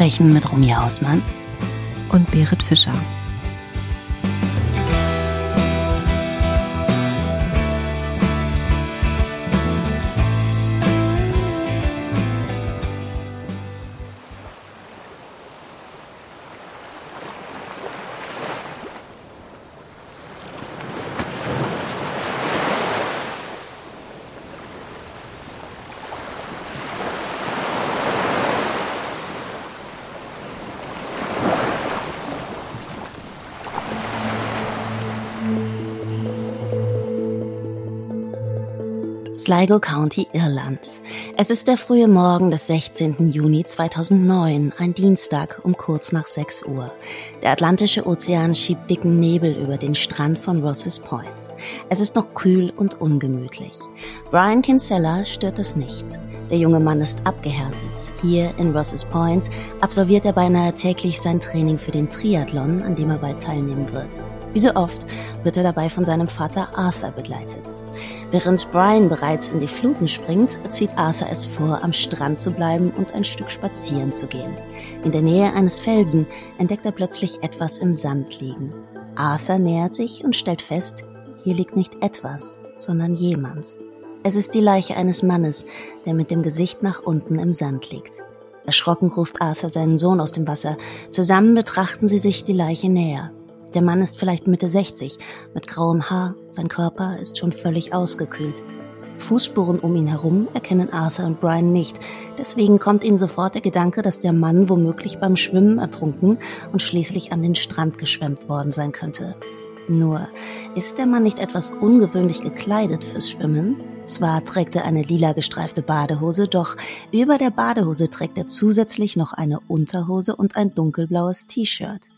Verbrechen mit Romy Hausmann und Berit Fischer. Sligo County, Irland. Es ist der frühe Morgen des 16. Juni 2009, ein Dienstag um kurz nach 6 Uhr. Der Atlantische Ozean schiebt dicken Nebel über den Strand von Rosses Point. Es ist noch kühl und ungemütlich. Brian Kinsella stört es nicht. Der junge Mann ist abgehärtet. Hier in Rosses Point absolviert er beinahe täglich sein Training für den Triathlon, an dem er bald teilnehmen wird. Wie so oft wird er dabei von seinem Vater Arthur begleitet. Während Brian bereits in die Fluten springt, zieht Arthur es vor, am Strand zu bleiben und ein Stück spazieren zu gehen. In der Nähe eines Felsen entdeckt er plötzlich etwas im Sand liegen. Arthur nähert sich und stellt fest, hier liegt nicht etwas, sondern jemand. Es ist die Leiche eines Mannes, der mit dem Gesicht nach unten im Sand liegt. Erschrocken ruft Arthur seinen Sohn aus dem Wasser. Zusammen betrachten sie sich die Leiche näher. Der Mann ist vielleicht Mitte 60, mit grauem Haar, sein Körper ist schon völlig ausgekühlt. Fußspuren um ihn herum erkennen Arthur und Brian nicht. Deswegen kommt ihnen sofort der Gedanke, dass der Mann womöglich beim Schwimmen ertrunken und schließlich an den Strand geschwemmt worden sein könnte. Nur, ist der Mann nicht etwas ungewöhnlich gekleidet fürs Schwimmen? Zwar trägt er eine lila gestreifte Badehose, doch über der Badehose trägt er zusätzlich noch eine Unterhose und ein dunkelblaues T-Shirt.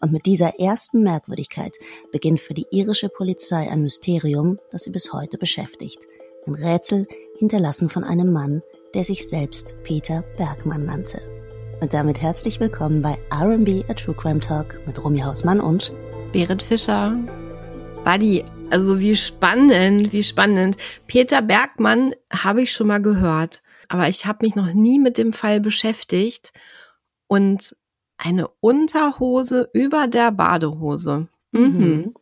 Und mit dieser ersten Merkwürdigkeit beginnt für die irische Polizei ein Mysterium, das sie bis heute beschäftigt. Ein Rätsel hinterlassen von einem Mann, der sich selbst Peter Bergmann nannte. Und damit herzlich willkommen bei RB A True Crime Talk mit Romy Hausmann und Berit Fischer. Buddy, also wie spannend, wie spannend. Peter Bergmann habe ich schon mal gehört, aber ich habe mich noch nie mit dem Fall beschäftigt. Und eine Unterhose über der Badehose. Mhm.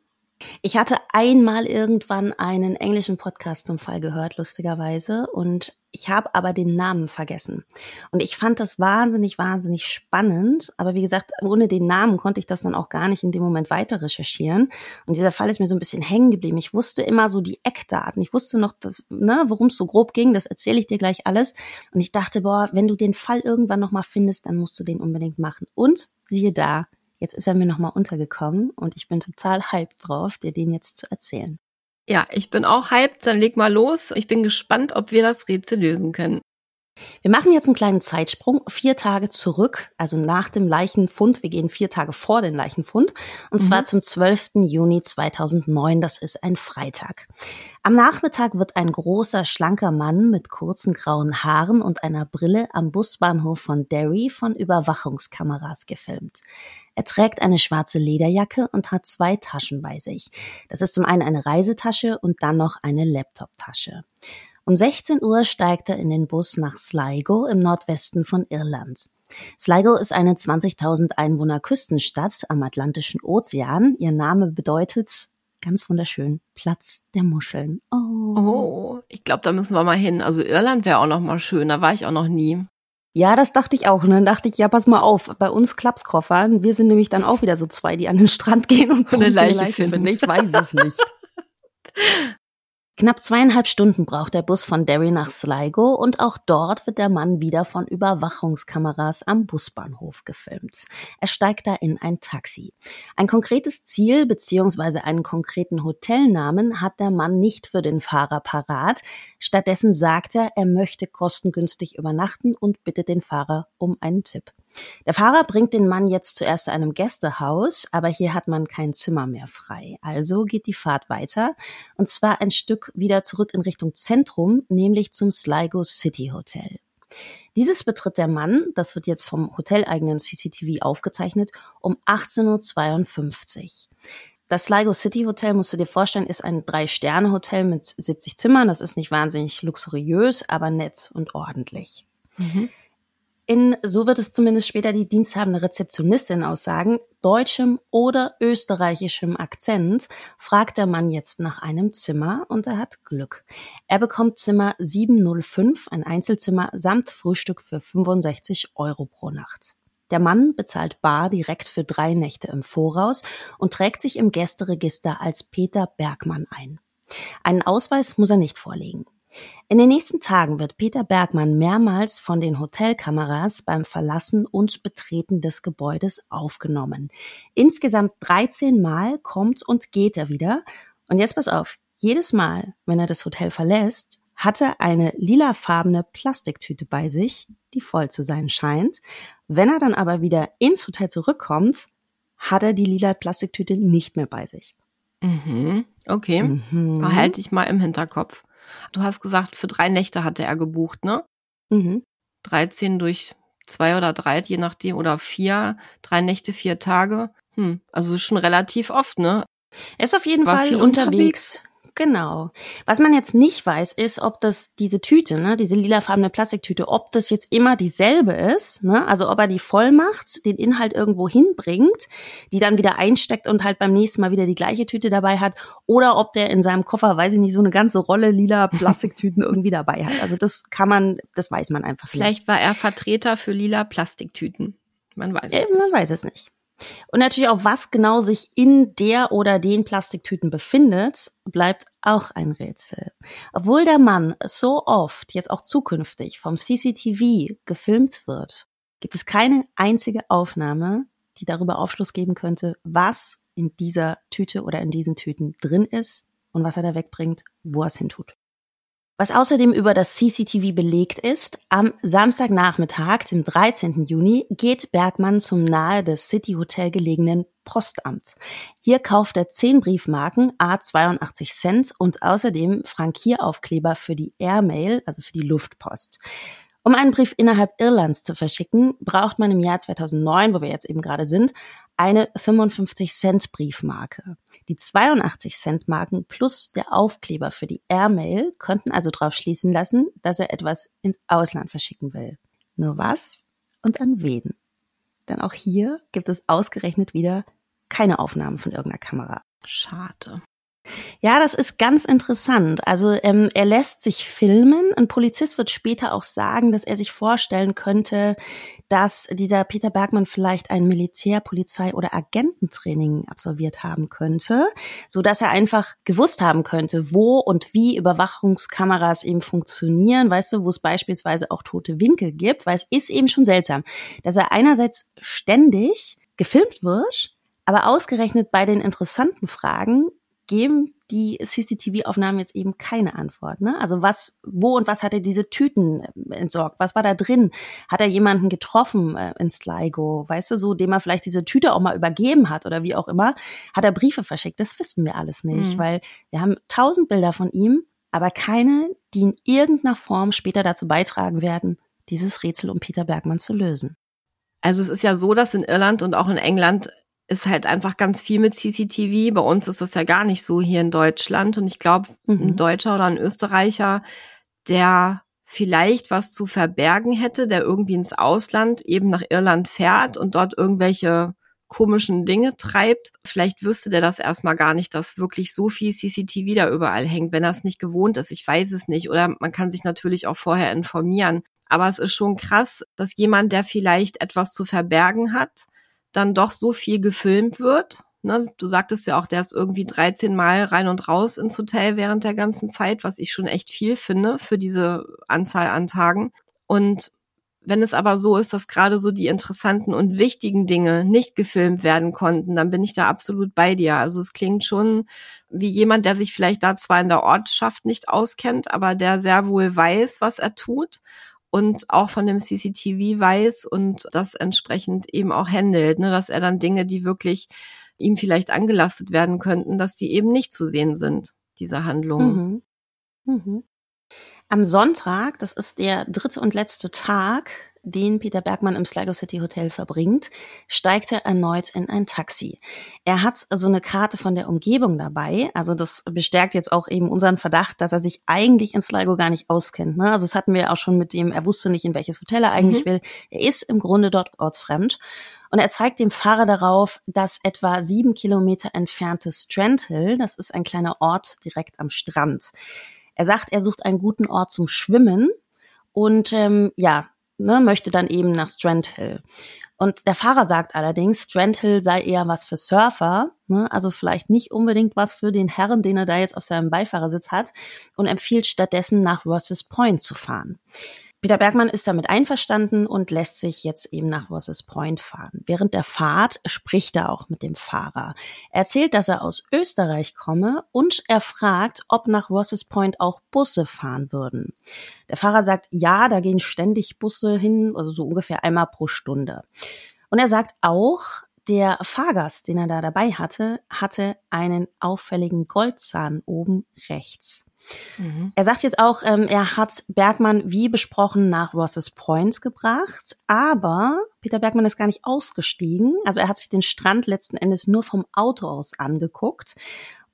Ich hatte einmal irgendwann einen englischen Podcast zum Fall gehört, lustigerweise, und ich habe aber den Namen vergessen. Und ich fand das wahnsinnig, wahnsinnig spannend. Aber wie gesagt, ohne den Namen konnte ich das dann auch gar nicht in dem Moment weiter recherchieren. Und dieser Fall ist mir so ein bisschen hängen geblieben. Ich wusste immer so die Eckdaten. Ich wusste noch, dass, ne, worum es so grob ging. Das erzähle ich dir gleich alles. Und ich dachte, boah, wenn du den Fall irgendwann nochmal findest, dann musst du den unbedingt machen. Und siehe da, Jetzt ist er mir nochmal untergekommen und ich bin total hyped drauf, dir den jetzt zu erzählen. Ja, ich bin auch hyped, dann leg mal los. Ich bin gespannt, ob wir das Rätsel lösen können. Wir machen jetzt einen kleinen Zeitsprung, vier Tage zurück, also nach dem Leichenfund. Wir gehen vier Tage vor den Leichenfund und mhm. zwar zum 12. Juni 2009. Das ist ein Freitag. Am Nachmittag wird ein großer, schlanker Mann mit kurzen grauen Haaren und einer Brille am Busbahnhof von Derry von Überwachungskameras gefilmt. Er trägt eine schwarze Lederjacke und hat zwei Taschen bei sich. Das ist zum einen eine Reisetasche und dann noch eine Laptoptasche. Um 16 Uhr steigt er in den Bus nach Sligo im Nordwesten von Irland. Sligo ist eine 20.000 Einwohner Küstenstadt am Atlantischen Ozean. Ihr Name bedeutet ganz wunderschön Platz der Muscheln. Oh, oh ich glaube, da müssen wir mal hin. Also Irland wäre auch noch mal schön. Da war ich auch noch nie. Ja, das dachte ich auch. Und dann dachte ich, ja, pass mal auf, bei uns Klapskoffern, wir sind nämlich dann auch wieder so zwei, die an den Strand gehen und eine Leiche, Leiche finden. Ich weiß es nicht. Knapp zweieinhalb Stunden braucht der Bus von Derry nach Sligo und auch dort wird der Mann wieder von Überwachungskameras am Busbahnhof gefilmt. Er steigt da in ein Taxi. Ein konkretes Ziel bzw. einen konkreten Hotelnamen hat der Mann nicht für den Fahrer parat. Stattdessen sagt er, er möchte kostengünstig übernachten und bittet den Fahrer um einen Tipp. Der Fahrer bringt den Mann jetzt zuerst zu einem Gästehaus, aber hier hat man kein Zimmer mehr frei. Also geht die Fahrt weiter und zwar ein Stück wieder zurück in Richtung Zentrum, nämlich zum Sligo City Hotel. Dieses betritt der Mann, das wird jetzt vom hoteleigenen CCTV aufgezeichnet, um 18.52 Uhr. Das Sligo City Hotel, musst du dir vorstellen, ist ein Drei-Sterne-Hotel mit 70 Zimmern. Das ist nicht wahnsinnig luxuriös, aber nett und ordentlich. Mhm. In, so wird es zumindest später die diensthabende Rezeptionistin aussagen, deutschem oder österreichischem Akzent, fragt der Mann jetzt nach einem Zimmer und er hat Glück. Er bekommt Zimmer 705, ein Einzelzimmer samt Frühstück für 65 Euro pro Nacht. Der Mann bezahlt bar direkt für drei Nächte im Voraus und trägt sich im Gästeregister als Peter Bergmann ein. Einen Ausweis muss er nicht vorlegen. In den nächsten Tagen wird Peter Bergmann mehrmals von den Hotelkameras beim Verlassen und Betreten des Gebäudes aufgenommen. Insgesamt 13 Mal kommt und geht er wieder. Und jetzt pass auf, jedes Mal, wenn er das Hotel verlässt, hat er eine lilafarbene Plastiktüte bei sich, die voll zu sein scheint. Wenn er dann aber wieder ins Hotel zurückkommt, hat er die lila Plastiktüte nicht mehr bei sich. Mhm. Okay, mhm. behalte ich mal im Hinterkopf. Du hast gesagt, für drei Nächte hatte er gebucht, ne? Mhm. 13 durch zwei oder drei, je nachdem, oder vier, drei Nächte, vier Tage. Hm, also schon relativ oft, ne? Er ist auf jeden War Fall unterwegs. unterwegs. Genau. Was man jetzt nicht weiß, ist, ob das diese Tüte, ne, diese lilafarbene Plastiktüte, ob das jetzt immer dieselbe ist, ne? Also ob er die voll macht, den Inhalt irgendwo hinbringt, die dann wieder einsteckt und halt beim nächsten Mal wieder die gleiche Tüte dabei hat, oder ob der in seinem Koffer, weiß ich nicht, so eine ganze Rolle lila Plastiktüten irgendwie dabei hat. Also das kann man, das weiß man einfach nicht. Vielleicht war er Vertreter für lila Plastiktüten. Man weiß es äh, nicht. Man weiß es nicht. Und natürlich auch, was genau sich in der oder den Plastiktüten befindet, bleibt auch ein Rätsel. Obwohl der Mann so oft, jetzt auch zukünftig, vom CCTV gefilmt wird, gibt es keine einzige Aufnahme, die darüber Aufschluss geben könnte, was in dieser Tüte oder in diesen Tüten drin ist und was er da wegbringt, wo er es hintut. Was außerdem über das CCTV belegt ist, am Samstagnachmittag, dem 13. Juni, geht Bergmann zum nahe des City Hotel gelegenen Postamt. Hier kauft er 10 Briefmarken, a 82 Cent und außerdem Frankieraufkleber für die Airmail, also für die Luftpost. Um einen Brief innerhalb Irlands zu verschicken, braucht man im Jahr 2009, wo wir jetzt eben gerade sind, eine 55 Cent Briefmarke. Die 82 Cent Marken plus der Aufkleber für die Airmail könnten also darauf schließen lassen, dass er etwas ins Ausland verschicken will. Nur was und an wen? Denn auch hier gibt es ausgerechnet wieder keine Aufnahmen von irgendeiner Kamera. Schade. Ja, das ist ganz interessant. Also ähm, er lässt sich filmen. Ein Polizist wird später auch sagen, dass er sich vorstellen könnte, dass dieser Peter Bergmann vielleicht ein Militär-, Polizei- oder Agententraining absolviert haben könnte, so dass er einfach gewusst haben könnte, wo und wie Überwachungskameras eben funktionieren. Weißt du, wo es beispielsweise auch tote Winkel gibt, weil es ist eben schon seltsam, dass er einerseits ständig gefilmt wird, aber ausgerechnet bei den interessanten Fragen geben die CCTV-Aufnahmen jetzt eben keine Antwort. Ne? Also was, wo und was hat er diese Tüten äh, entsorgt? Was war da drin? Hat er jemanden getroffen äh, in Sligo, weißt du, so, dem er vielleicht diese Tüte auch mal übergeben hat oder wie auch immer? Hat er Briefe verschickt? Das wissen wir alles nicht, mhm. weil wir haben tausend Bilder von ihm, aber keine, die in irgendeiner Form später dazu beitragen werden, dieses Rätsel um Peter Bergmann zu lösen. Also es ist ja so, dass in Irland und auch in England ist halt einfach ganz viel mit CCTV. Bei uns ist das ja gar nicht so hier in Deutschland. Und ich glaube, mhm. ein Deutscher oder ein Österreicher, der vielleicht was zu verbergen hätte, der irgendwie ins Ausland eben nach Irland fährt und dort irgendwelche komischen Dinge treibt, vielleicht wüsste der das erstmal gar nicht, dass wirklich so viel CCTV da überall hängt, wenn er es nicht gewohnt ist. Ich weiß es nicht. Oder man kann sich natürlich auch vorher informieren. Aber es ist schon krass, dass jemand, der vielleicht etwas zu verbergen hat, dann doch so viel gefilmt wird. Ne? Du sagtest ja auch, der ist irgendwie 13 Mal rein und raus ins Hotel während der ganzen Zeit, was ich schon echt viel finde für diese Anzahl an Tagen. Und wenn es aber so ist, dass gerade so die interessanten und wichtigen Dinge nicht gefilmt werden konnten, dann bin ich da absolut bei dir. Also es klingt schon wie jemand, der sich vielleicht da zwar in der Ortschaft nicht auskennt, aber der sehr wohl weiß, was er tut und auch von dem CCTV weiß und das entsprechend eben auch handelt, ne, dass er dann Dinge, die wirklich ihm vielleicht angelastet werden könnten, dass die eben nicht zu sehen sind, diese Handlungen. Mhm. Mhm. Am Sonntag, das ist der dritte und letzte Tag, den Peter Bergmann im Sligo City Hotel verbringt, steigt er erneut in ein Taxi. Er hat so eine Karte von der Umgebung dabei. Also das bestärkt jetzt auch eben unseren Verdacht, dass er sich eigentlich in Sligo gar nicht auskennt. Ne? Also das hatten wir auch schon mit dem, er wusste nicht, in welches Hotel er eigentlich mhm. will. Er ist im Grunde dort ortsfremd. Und er zeigt dem Fahrer darauf, dass etwa sieben Kilometer entfernte Strand Hill, das ist ein kleiner Ort direkt am Strand. Er sagt, er sucht einen guten Ort zum Schwimmen und ähm, ja, ne, möchte dann eben nach Strand Hill. Und der Fahrer sagt allerdings, Strand Hill sei eher was für Surfer, ne, also vielleicht nicht unbedingt was für den Herren, den er da jetzt auf seinem Beifahrersitz hat, und empfiehlt stattdessen nach Rosses Point zu fahren. Peter Bergmann ist damit einverstanden und lässt sich jetzt eben nach Rosses Point fahren. Während der Fahrt spricht er auch mit dem Fahrer. Er erzählt, dass er aus Österreich komme und er fragt, ob nach Rosses Point auch Busse fahren würden. Der Fahrer sagt, ja, da gehen ständig Busse hin, also so ungefähr einmal pro Stunde. Und er sagt auch, der Fahrgast, den er da dabei hatte, hatte einen auffälligen Goldzahn oben rechts. Mhm. Er sagt jetzt auch, ähm, er hat Bergmann wie besprochen nach Rosses Points gebracht, aber Peter Bergmann ist gar nicht ausgestiegen. Also er hat sich den Strand letzten Endes nur vom Auto aus angeguckt.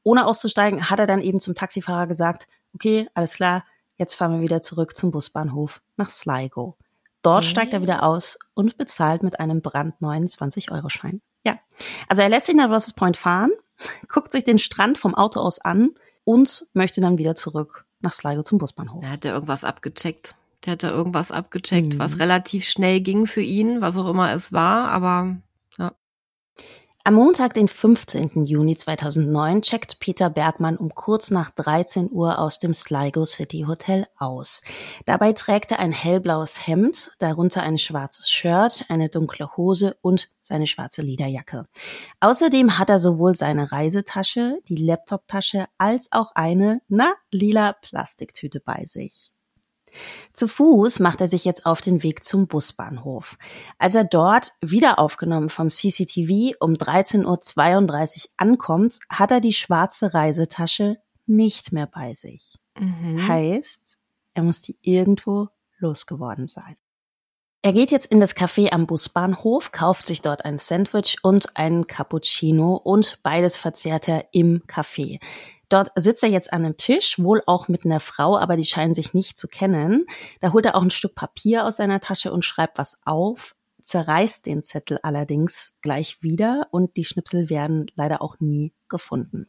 Ohne auszusteigen, hat er dann eben zum Taxifahrer gesagt, okay, alles klar, jetzt fahren wir wieder zurück zum Busbahnhof nach Sligo. Dort steigt er wieder aus und bezahlt mit einem brandneuen 20-Euro-Schein. Ja, also er lässt sich nach Rosses Point fahren, guckt sich den Strand vom Auto aus an, und möchte dann wieder zurück nach Sligo zum Busbahnhof. Da hat er irgendwas abgecheckt. Der hat da irgendwas abgecheckt, mhm. was relativ schnell ging für ihn, was auch immer es war, aber am Montag, den 15. Juni 2009, checkt Peter Bergmann um kurz nach 13 Uhr aus dem Sligo City Hotel aus. Dabei trägt er ein hellblaues Hemd, darunter ein schwarzes Shirt, eine dunkle Hose und seine schwarze Lederjacke. Außerdem hat er sowohl seine Reisetasche, die Laptoptasche als auch eine, na, lila Plastiktüte bei sich. Zu Fuß macht er sich jetzt auf den Weg zum Busbahnhof. Als er dort, wieder aufgenommen vom CCTV, um 13.32 Uhr ankommt, hat er die schwarze Reisetasche nicht mehr bei sich. Mhm. Heißt, er muss die irgendwo losgeworden sein. Er geht jetzt in das Café am Busbahnhof, kauft sich dort ein Sandwich und einen Cappuccino und beides verzehrt er im Café. Dort sitzt er jetzt an einem Tisch, wohl auch mit einer Frau, aber die scheinen sich nicht zu kennen. Da holt er auch ein Stück Papier aus seiner Tasche und schreibt was auf, zerreißt den Zettel allerdings gleich wieder und die Schnipsel werden leider auch nie gefunden.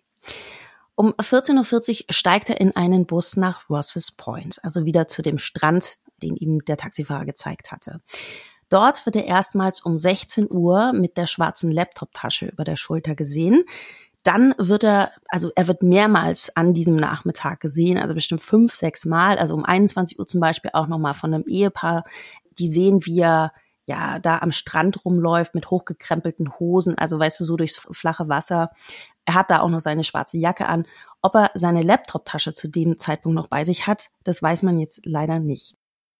Um 14.40 Uhr steigt er in einen Bus nach Rosses Point, also wieder zu dem Strand, den ihm der Taxifahrer gezeigt hatte. Dort wird er erstmals um 16 Uhr mit der schwarzen Laptoptasche über der Schulter gesehen. Dann wird er, also er wird mehrmals an diesem Nachmittag gesehen, also bestimmt fünf, sechs Mal, also um 21 Uhr zum Beispiel auch nochmal von einem Ehepaar, die sehen, wie er ja da am Strand rumläuft mit hochgekrempelten Hosen, also weißt du, so durchs flache Wasser. Er hat da auch noch seine schwarze Jacke an. Ob er seine Laptoptasche zu dem Zeitpunkt noch bei sich hat, das weiß man jetzt leider nicht.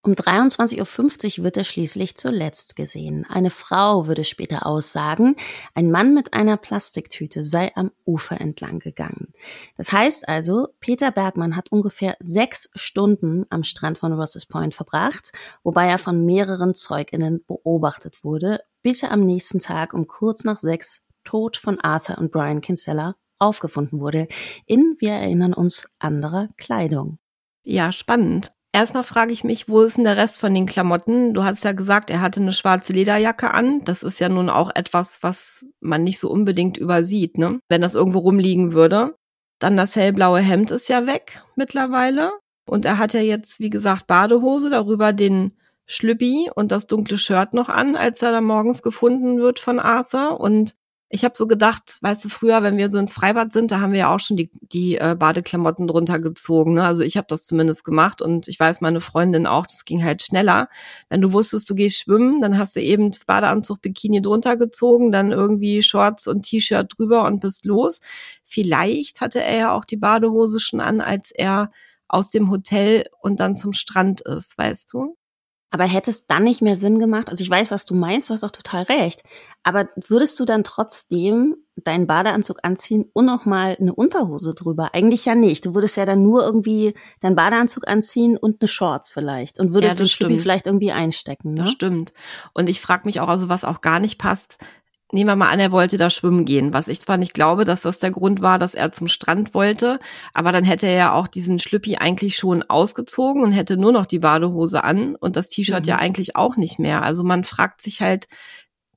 Um 23.50 Uhr wird er schließlich zuletzt gesehen. Eine Frau würde später aussagen, ein Mann mit einer Plastiktüte sei am Ufer entlang gegangen. Das heißt also, Peter Bergmann hat ungefähr sechs Stunden am Strand von Rosses Point verbracht, wobei er von mehreren Zeuginnen beobachtet wurde, bis er am nächsten Tag um kurz nach sechs tot von Arthur und Brian Kinsella aufgefunden wurde, in, wir erinnern uns, anderer Kleidung. Ja, spannend. Erstmal frage ich mich, wo ist denn der Rest von den Klamotten? Du hast ja gesagt, er hatte eine schwarze Lederjacke an. Das ist ja nun auch etwas, was man nicht so unbedingt übersieht, ne? Wenn das irgendwo rumliegen würde. Dann das hellblaue Hemd ist ja weg mittlerweile. Und er hat ja jetzt, wie gesagt, Badehose, darüber den Schlüppi und das dunkle Shirt noch an, als er da morgens gefunden wird von Arthur. Und ich habe so gedacht, weißt du, früher, wenn wir so ins Freibad sind, da haben wir ja auch schon die, die äh, Badeklamotten drunter gezogen. Ne? Also ich habe das zumindest gemacht und ich weiß, meine Freundin auch, das ging halt schneller. Wenn du wusstest, du gehst schwimmen, dann hast du eben Badeanzug, Bikini drunter gezogen, dann irgendwie Shorts und T-Shirt drüber und bist los. Vielleicht hatte er ja auch die Badehose schon an, als er aus dem Hotel und dann zum Strand ist, weißt du? Aber hätte es dann nicht mehr Sinn gemacht? Also ich weiß, was du meinst, du hast auch total recht. Aber würdest du dann trotzdem deinen Badeanzug anziehen und noch mal eine Unterhose drüber? Eigentlich ja nicht. Du würdest ja dann nur irgendwie deinen Badeanzug anziehen und eine Shorts vielleicht und würdest ja, den Schlüppi vielleicht irgendwie einstecken. Ne? Das stimmt. Und ich frage mich auch, also was auch gar nicht passt, nehmen wir mal an, er wollte da schwimmen gehen, was ich zwar nicht glaube, dass das der Grund war, dass er zum Strand wollte, aber dann hätte er ja auch diesen Schlüppi eigentlich schon ausgezogen und hätte nur noch die Badehose an und das T-Shirt mhm. ja eigentlich auch nicht mehr. Also man fragt sich halt,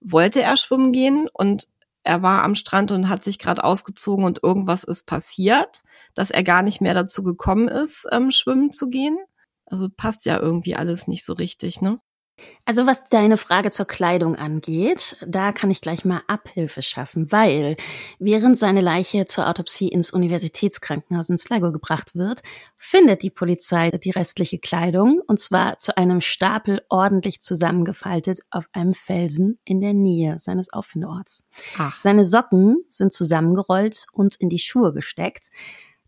wollte er schwimmen gehen und er war am Strand und hat sich gerade ausgezogen und irgendwas ist passiert, dass er gar nicht mehr dazu gekommen ist, ähm, schwimmen zu gehen. Also passt ja irgendwie alles nicht so richtig, ne? Also was deine Frage zur Kleidung angeht, da kann ich gleich mal Abhilfe schaffen, weil während seine Leiche zur Autopsie ins Universitätskrankenhaus in Sligo gebracht wird, findet die Polizei die restliche Kleidung und zwar zu einem Stapel ordentlich zusammengefaltet auf einem Felsen in der Nähe seines Auffindeorts. Ach. Seine Socken sind zusammengerollt und in die Schuhe gesteckt.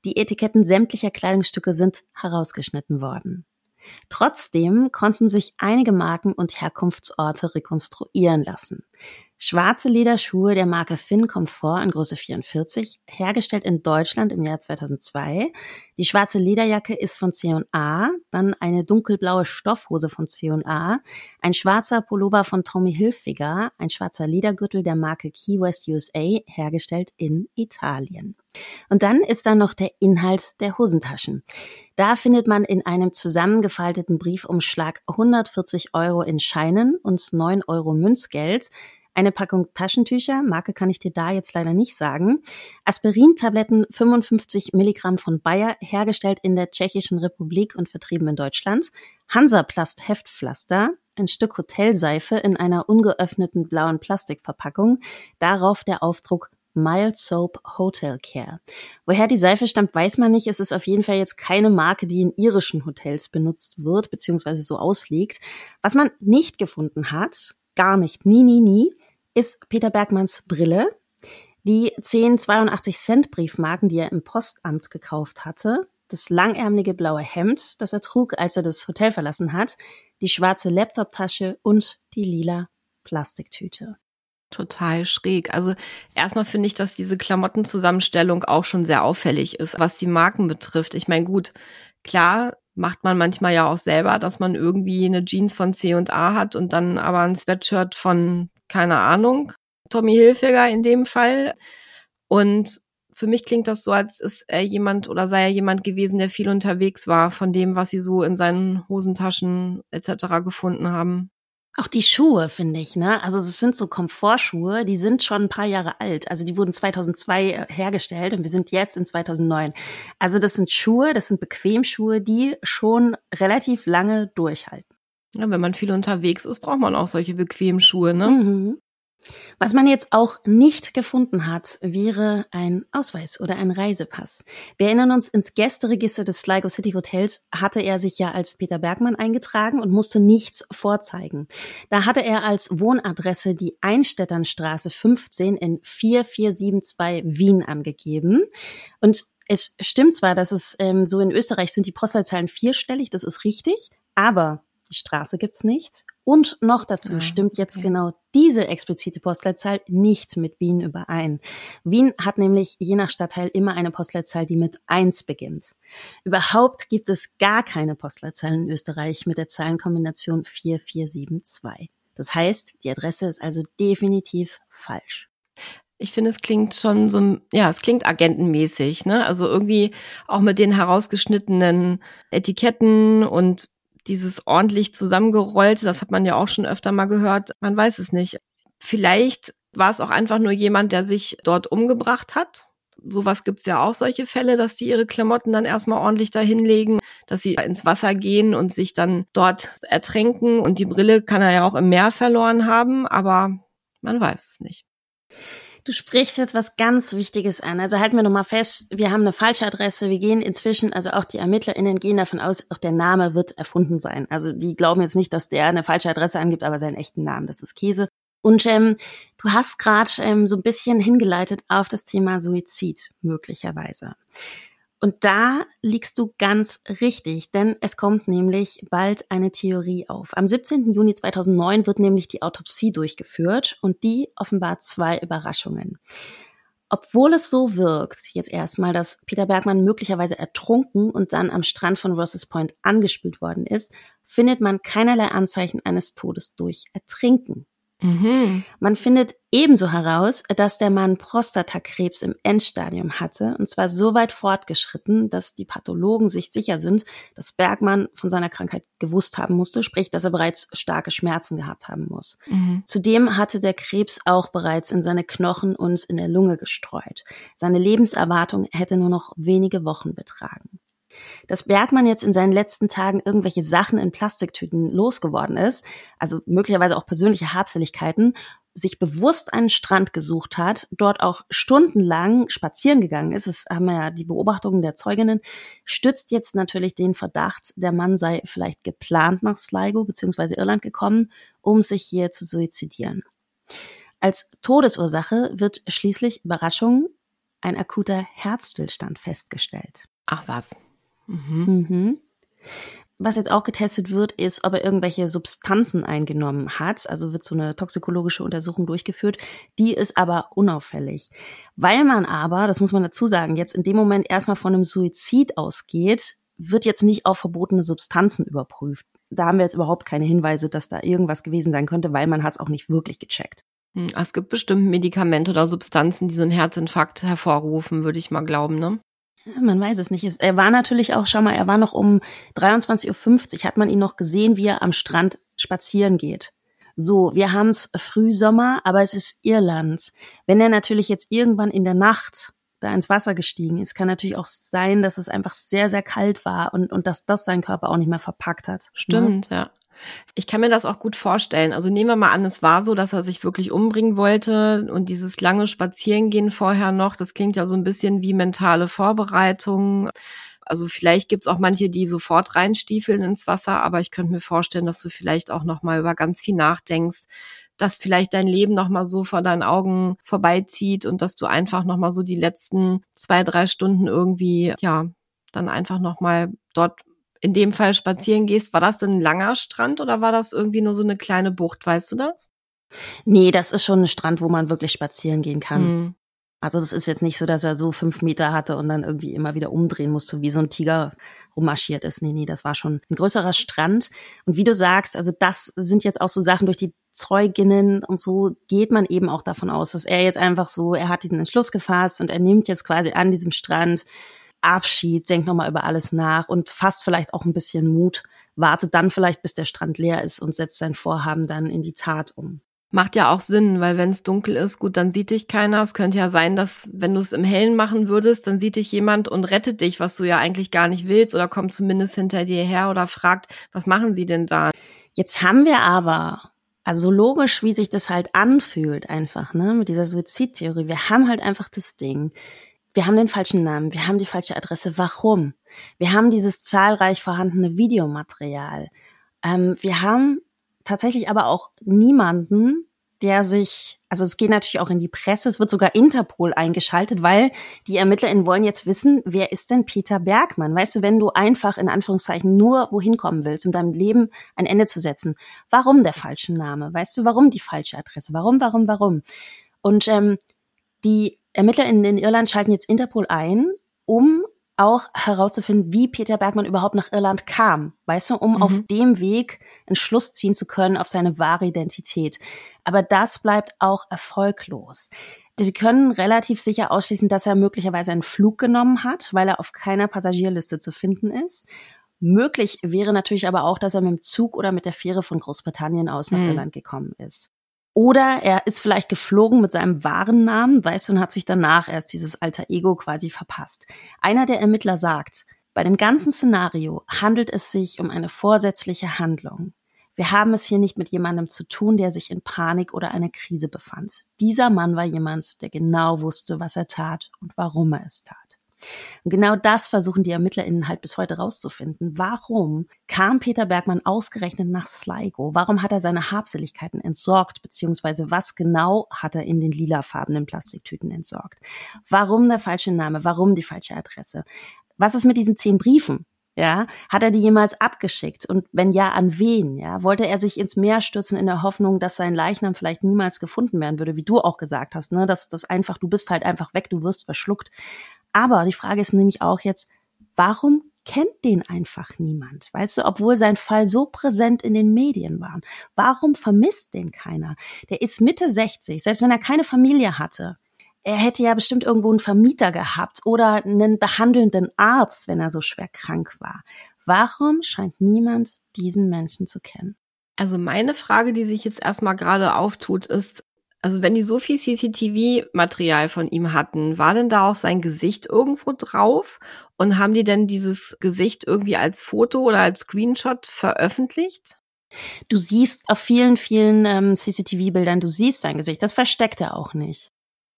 Die Etiketten sämtlicher Kleidungsstücke sind herausgeschnitten worden. Trotzdem konnten sich einige Marken und Herkunftsorte rekonstruieren lassen. Schwarze Lederschuhe der Marke Finn Comfort in Größe 44, hergestellt in Deutschland im Jahr 2002. Die schwarze Lederjacke ist von C&A, dann eine dunkelblaue Stoffhose von C&A, ein schwarzer Pullover von Tommy Hilfiger, ein schwarzer Ledergürtel der Marke Key West USA, hergestellt in Italien. Und dann ist da noch der Inhalt der Hosentaschen. Da findet man in einem zusammengefalteten Briefumschlag 140 Euro in Scheinen und 9 Euro Münzgeld, eine Packung Taschentücher, Marke kann ich dir da jetzt leider nicht sagen, Aspirin-Tabletten 55 Milligramm von Bayer, hergestellt in der Tschechischen Republik und vertrieben in Deutschland, Hansaplast Heftpflaster, ein Stück Hotelseife in einer ungeöffneten blauen Plastikverpackung, darauf der Aufdruck Mild Soap Hotel Care. Woher die Seife stammt, weiß man nicht. Es ist auf jeden Fall jetzt keine Marke, die in irischen Hotels benutzt wird, beziehungsweise so ausliegt. Was man nicht gefunden hat, gar nicht, nie, nie, nie, ist Peter Bergmanns Brille. Die 10 82 Cent Briefmarken, die er im Postamt gekauft hatte, das langärmelige blaue Hemd, das er trug, als er das Hotel verlassen hat, die schwarze Laptoptasche und die lila Plastiktüte. Total schräg. Also erstmal finde ich, dass diese Klamottenzusammenstellung auch schon sehr auffällig ist, was die Marken betrifft. Ich meine, gut, klar macht man manchmal ja auch selber, dass man irgendwie eine Jeans von C&A hat und dann aber ein Sweatshirt von, keine Ahnung, Tommy Hilfiger in dem Fall. Und für mich klingt das so, als ist er jemand oder sei er jemand gewesen, der viel unterwegs war von dem, was sie so in seinen Hosentaschen etc. gefunden haben. Auch die Schuhe, finde ich, ne? Also es sind so Komfortschuhe, die sind schon ein paar Jahre alt. Also die wurden 2002 äh, hergestellt und wir sind jetzt in 2009. Also das sind Schuhe, das sind Bequemschuhe, die schon relativ lange durchhalten. Ja, wenn man viel unterwegs ist, braucht man auch solche Bequemschuhe, ne? Mhm. Was man jetzt auch nicht gefunden hat, wäre ein Ausweis oder ein Reisepass. Wir erinnern uns, ins Gästeregister des Sligo City Hotels hatte er sich ja als Peter Bergmann eingetragen und musste nichts vorzeigen. Da hatte er als Wohnadresse die Einstädternstraße 15 in 4472 Wien angegeben. Und es stimmt zwar, dass es ähm, so in Österreich sind die Postleitzahlen vierstellig, das ist richtig, aber die Straße gibt's nicht. Und noch dazu ah, stimmt jetzt okay. genau diese explizite Postleitzahl nicht mit Wien überein. Wien hat nämlich je nach Stadtteil immer eine Postleitzahl, die mit eins beginnt. Überhaupt gibt es gar keine Postleitzahl in Österreich mit der Zahlenkombination 4472. Das heißt, die Adresse ist also definitiv falsch. Ich finde, es klingt schon so, ja, es klingt agentenmäßig, ne? Also irgendwie auch mit den herausgeschnittenen Etiketten und dieses ordentlich zusammengerollte, das hat man ja auch schon öfter mal gehört, man weiß es nicht. Vielleicht war es auch einfach nur jemand, der sich dort umgebracht hat. Sowas gibt's ja auch solche Fälle, dass die ihre Klamotten dann erstmal ordentlich dahinlegen, dass sie ins Wasser gehen und sich dann dort ertränken. Und die Brille kann er ja auch im Meer verloren haben, aber man weiß es nicht. Du sprichst jetzt was ganz Wichtiges an. Also halten wir nochmal fest, wir haben eine falsche Adresse. Wir gehen inzwischen, also auch die ErmittlerInnen gehen davon aus, auch der Name wird erfunden sein. Also die glauben jetzt nicht, dass der eine falsche Adresse angibt, aber seinen echten Namen. Das ist Käse. Und ähm, du hast gerade ähm, so ein bisschen hingeleitet auf das Thema Suizid möglicherweise. Und da liegst du ganz richtig, denn es kommt nämlich bald eine Theorie auf. Am 17. Juni 2009 wird nämlich die Autopsie durchgeführt und die offenbart zwei Überraschungen. Obwohl es so wirkt, jetzt erstmal, dass Peter Bergmann möglicherweise ertrunken und dann am Strand von Rosses Point angespült worden ist, findet man keinerlei Anzeichen eines Todes durch Ertrinken. Mhm. Man findet ebenso heraus, dass der Mann Prostatakrebs im Endstadium hatte, und zwar so weit fortgeschritten, dass die Pathologen sich sicher sind, dass Bergmann von seiner Krankheit gewusst haben musste, sprich, dass er bereits starke Schmerzen gehabt haben muss. Mhm. Zudem hatte der Krebs auch bereits in seine Knochen und in der Lunge gestreut. Seine Lebenserwartung hätte nur noch wenige Wochen betragen. Dass Bergmann jetzt in seinen letzten Tagen irgendwelche Sachen in Plastiktüten losgeworden ist, also möglicherweise auch persönliche Habseligkeiten, sich bewusst einen Strand gesucht hat, dort auch stundenlang spazieren gegangen ist, das haben wir ja die Beobachtungen der Zeuginnen, stützt jetzt natürlich den Verdacht, der Mann sei vielleicht geplant nach Sligo bzw. Irland gekommen, um sich hier zu suizidieren. Als Todesursache wird schließlich Überraschung ein akuter Herzstillstand festgestellt. Ach was. Mhm. Mhm. Was jetzt auch getestet wird, ist, ob er irgendwelche Substanzen eingenommen hat. Also wird so eine toxikologische Untersuchung durchgeführt. Die ist aber unauffällig. Weil man aber, das muss man dazu sagen, jetzt in dem Moment erstmal von einem Suizid ausgeht, wird jetzt nicht auf verbotene Substanzen überprüft. Da haben wir jetzt überhaupt keine Hinweise, dass da irgendwas gewesen sein könnte, weil man hat es auch nicht wirklich gecheckt. Hm, es gibt bestimmt Medikamente oder Substanzen, die so einen Herzinfarkt hervorrufen, würde ich mal glauben, ne? Man weiß es nicht. Er war natürlich auch, schau mal, er war noch um 23.50 Uhr, hat man ihn noch gesehen, wie er am Strand spazieren geht. So, wir haben es Frühsommer, aber es ist Irland. Wenn er natürlich jetzt irgendwann in der Nacht da ins Wasser gestiegen ist, kann natürlich auch sein, dass es einfach sehr, sehr kalt war und, und dass das seinen Körper auch nicht mehr verpackt hat. Ne? Stimmt, ja. ja. Ich kann mir das auch gut vorstellen. Also nehmen wir mal an, es war so, dass er sich wirklich umbringen wollte und dieses lange Spazierengehen vorher noch, das klingt ja so ein bisschen wie mentale Vorbereitung. Also vielleicht gibt's auch manche, die sofort reinstiefeln ins Wasser, aber ich könnte mir vorstellen, dass du vielleicht auch noch mal über ganz viel nachdenkst, dass vielleicht dein Leben noch mal so vor deinen Augen vorbeizieht und dass du einfach noch mal so die letzten zwei, drei Stunden irgendwie, ja, dann einfach noch mal dort in dem Fall spazieren gehst, war das denn ein langer Strand oder war das irgendwie nur so eine kleine Bucht? Weißt du das? Nee, das ist schon ein Strand, wo man wirklich spazieren gehen kann. Mhm. Also das ist jetzt nicht so, dass er so fünf Meter hatte und dann irgendwie immer wieder umdrehen musste, wie so ein Tiger rummarschiert ist. Nee, nee, das war schon ein größerer Strand. Und wie du sagst, also das sind jetzt auch so Sachen durch die Zeuginnen und so geht man eben auch davon aus, dass er jetzt einfach so, er hat diesen Entschluss gefasst und er nimmt jetzt quasi an diesem Strand Abschied, denkt nochmal über alles nach und fasst vielleicht auch ein bisschen Mut, wartet dann vielleicht, bis der Strand leer ist und setzt sein Vorhaben dann in die Tat um. Macht ja auch Sinn, weil wenn es dunkel ist, gut, dann sieht dich keiner. Es könnte ja sein, dass wenn du es im Hellen machen würdest, dann sieht dich jemand und rettet dich, was du ja eigentlich gar nicht willst oder kommt zumindest hinter dir her oder fragt, was machen sie denn da? Jetzt haben wir aber, also logisch, wie sich das halt anfühlt einfach, ne, mit dieser Suizidtheorie, wir haben halt einfach das Ding wir haben den falschen Namen, wir haben die falsche Adresse. Warum? Wir haben dieses zahlreich vorhandene Videomaterial. Ähm, wir haben tatsächlich aber auch niemanden, der sich, also es geht natürlich auch in die Presse, es wird sogar Interpol eingeschaltet, weil die ErmittlerInnen wollen jetzt wissen, wer ist denn Peter Bergmann? Weißt du, wenn du einfach in Anführungszeichen nur wohin kommen willst, um deinem Leben ein Ende zu setzen, warum der falsche Name? Weißt du, warum die falsche Adresse? Warum, warum, warum? Und ähm, die Ermittler in, in Irland schalten jetzt Interpol ein, um auch herauszufinden, wie Peter Bergmann überhaupt nach Irland kam, weißt du, um mhm. auf dem Weg einen Schluss ziehen zu können auf seine wahre Identität. Aber das bleibt auch erfolglos. Sie können relativ sicher ausschließen, dass er möglicherweise einen Flug genommen hat, weil er auf keiner Passagierliste zu finden ist. Möglich wäre natürlich aber auch, dass er mit dem Zug oder mit der Fähre von Großbritannien aus nach mhm. Irland gekommen ist. Oder er ist vielleicht geflogen mit seinem wahren Namen, weißt du, und hat sich danach erst dieses alter Ego quasi verpasst. Einer der Ermittler sagt, bei dem ganzen Szenario handelt es sich um eine vorsätzliche Handlung. Wir haben es hier nicht mit jemandem zu tun, der sich in Panik oder einer Krise befand. Dieser Mann war jemand, der genau wusste, was er tat und warum er es tat. Und genau das versuchen die ErmittlerInnen halt bis heute rauszufinden. Warum kam Peter Bergmann ausgerechnet nach Sligo? Warum hat er seine Habseligkeiten entsorgt? Beziehungsweise was genau hat er in den lilafarbenen Plastiktüten entsorgt? Warum der falsche Name? Warum die falsche Adresse? Was ist mit diesen zehn Briefen? Ja, hat er die jemals abgeschickt? Und wenn ja, an wen? Ja, wollte er sich ins Meer stürzen in der Hoffnung, dass sein Leichnam vielleicht niemals gefunden werden würde, wie du auch gesagt hast, ne? Dass das einfach, du bist halt einfach weg, du wirst verschluckt. Aber die Frage ist nämlich auch jetzt, warum kennt den einfach niemand? Weißt du, obwohl sein Fall so präsent in den Medien war. Warum vermisst den keiner? Der ist Mitte 60, selbst wenn er keine Familie hatte er hätte ja bestimmt irgendwo einen Vermieter gehabt oder einen behandelnden Arzt, wenn er so schwer krank war. Warum scheint niemand diesen Menschen zu kennen? Also meine Frage, die sich jetzt erstmal gerade auftut, ist, also wenn die so viel CCTV-Material von ihm hatten, war denn da auch sein Gesicht irgendwo drauf? Und haben die denn dieses Gesicht irgendwie als Foto oder als Screenshot veröffentlicht? Du siehst auf vielen, vielen ähm, CCTV-Bildern, du siehst sein Gesicht. Das versteckt er auch nicht.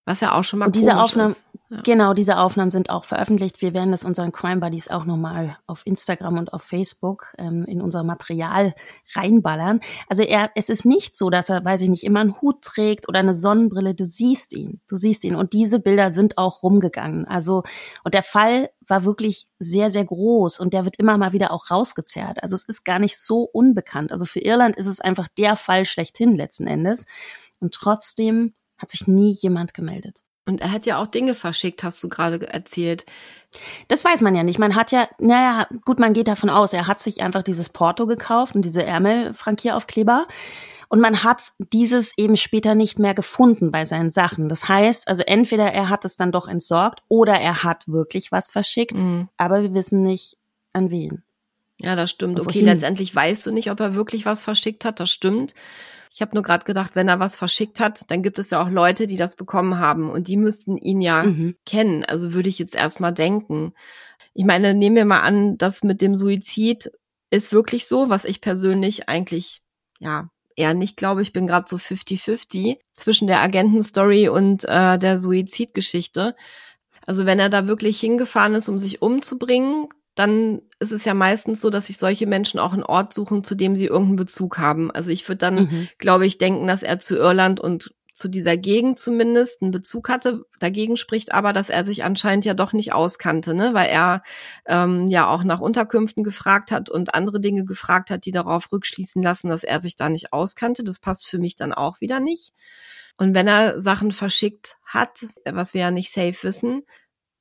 Was ja auch schon mal Und diese Aufnahmen, genau, diese Aufnahmen sind auch veröffentlicht. Wir werden das unseren Crime Buddies auch nochmal auf Instagram und auf Facebook ähm, in unser Material reinballern. Also er, es ist nicht so, dass er, weiß ich nicht, immer einen Hut trägt oder eine Sonnenbrille. Du siehst ihn, du siehst ihn. Und diese Bilder sind auch rumgegangen. Also, und der Fall war wirklich sehr, sehr groß und der wird immer mal wieder auch rausgezerrt. Also es ist gar nicht so unbekannt. Also für Irland ist es einfach der Fall schlechthin letzten Endes. Und trotzdem hat sich nie jemand gemeldet. Und er hat ja auch Dinge verschickt, hast du gerade erzählt. Das weiß man ja nicht. Man hat ja, naja, gut, man geht davon aus, er hat sich einfach dieses Porto gekauft und diese Ärmelfrankieraufkleber. Und man hat dieses eben später nicht mehr gefunden bei seinen Sachen. Das heißt, also entweder er hat es dann doch entsorgt oder er hat wirklich was verschickt, mhm. aber wir wissen nicht an wen. Ja, das stimmt. Okay, letztendlich weißt du nicht, ob er wirklich was verschickt hat. Das stimmt. Ich habe nur gerade gedacht, wenn er was verschickt hat, dann gibt es ja auch Leute, die das bekommen haben und die müssten ihn ja mhm. kennen. Also würde ich jetzt erstmal denken. Ich meine, nehmen wir mal an, das mit dem Suizid ist wirklich so, was ich persönlich eigentlich ja eher nicht glaube. Ich bin gerade so 50-50 zwischen der Agentenstory und äh, der Suizidgeschichte. Also wenn er da wirklich hingefahren ist, um sich umzubringen, dann ist es ja meistens so, dass sich solche Menschen auch einen Ort suchen, zu dem sie irgendeinen Bezug haben. Also ich würde dann, mhm. glaube ich, denken, dass er zu Irland und zu dieser Gegend zumindest einen Bezug hatte. Dagegen spricht aber, dass er sich anscheinend ja doch nicht auskannte, ne? weil er ähm, ja auch nach Unterkünften gefragt hat und andere Dinge gefragt hat, die darauf rückschließen lassen, dass er sich da nicht auskannte. Das passt für mich dann auch wieder nicht. Und wenn er Sachen verschickt hat, was wir ja nicht safe wissen,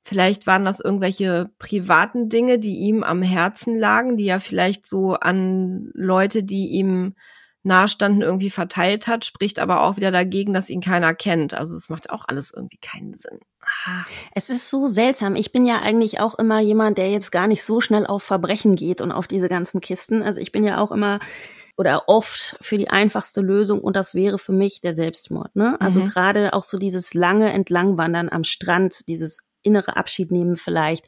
Vielleicht waren das irgendwelche privaten Dinge, die ihm am Herzen lagen, die er vielleicht so an Leute, die ihm nahestanden, irgendwie verteilt hat, spricht aber auch wieder dagegen, dass ihn keiner kennt. Also es macht auch alles irgendwie keinen Sinn. Ah. Es ist so seltsam. Ich bin ja eigentlich auch immer jemand, der jetzt gar nicht so schnell auf Verbrechen geht und auf diese ganzen Kisten. Also ich bin ja auch immer oder oft für die einfachste Lösung und das wäre für mich der Selbstmord. Ne? Also mhm. gerade auch so dieses lange Entlangwandern am Strand, dieses innere Abschied nehmen vielleicht.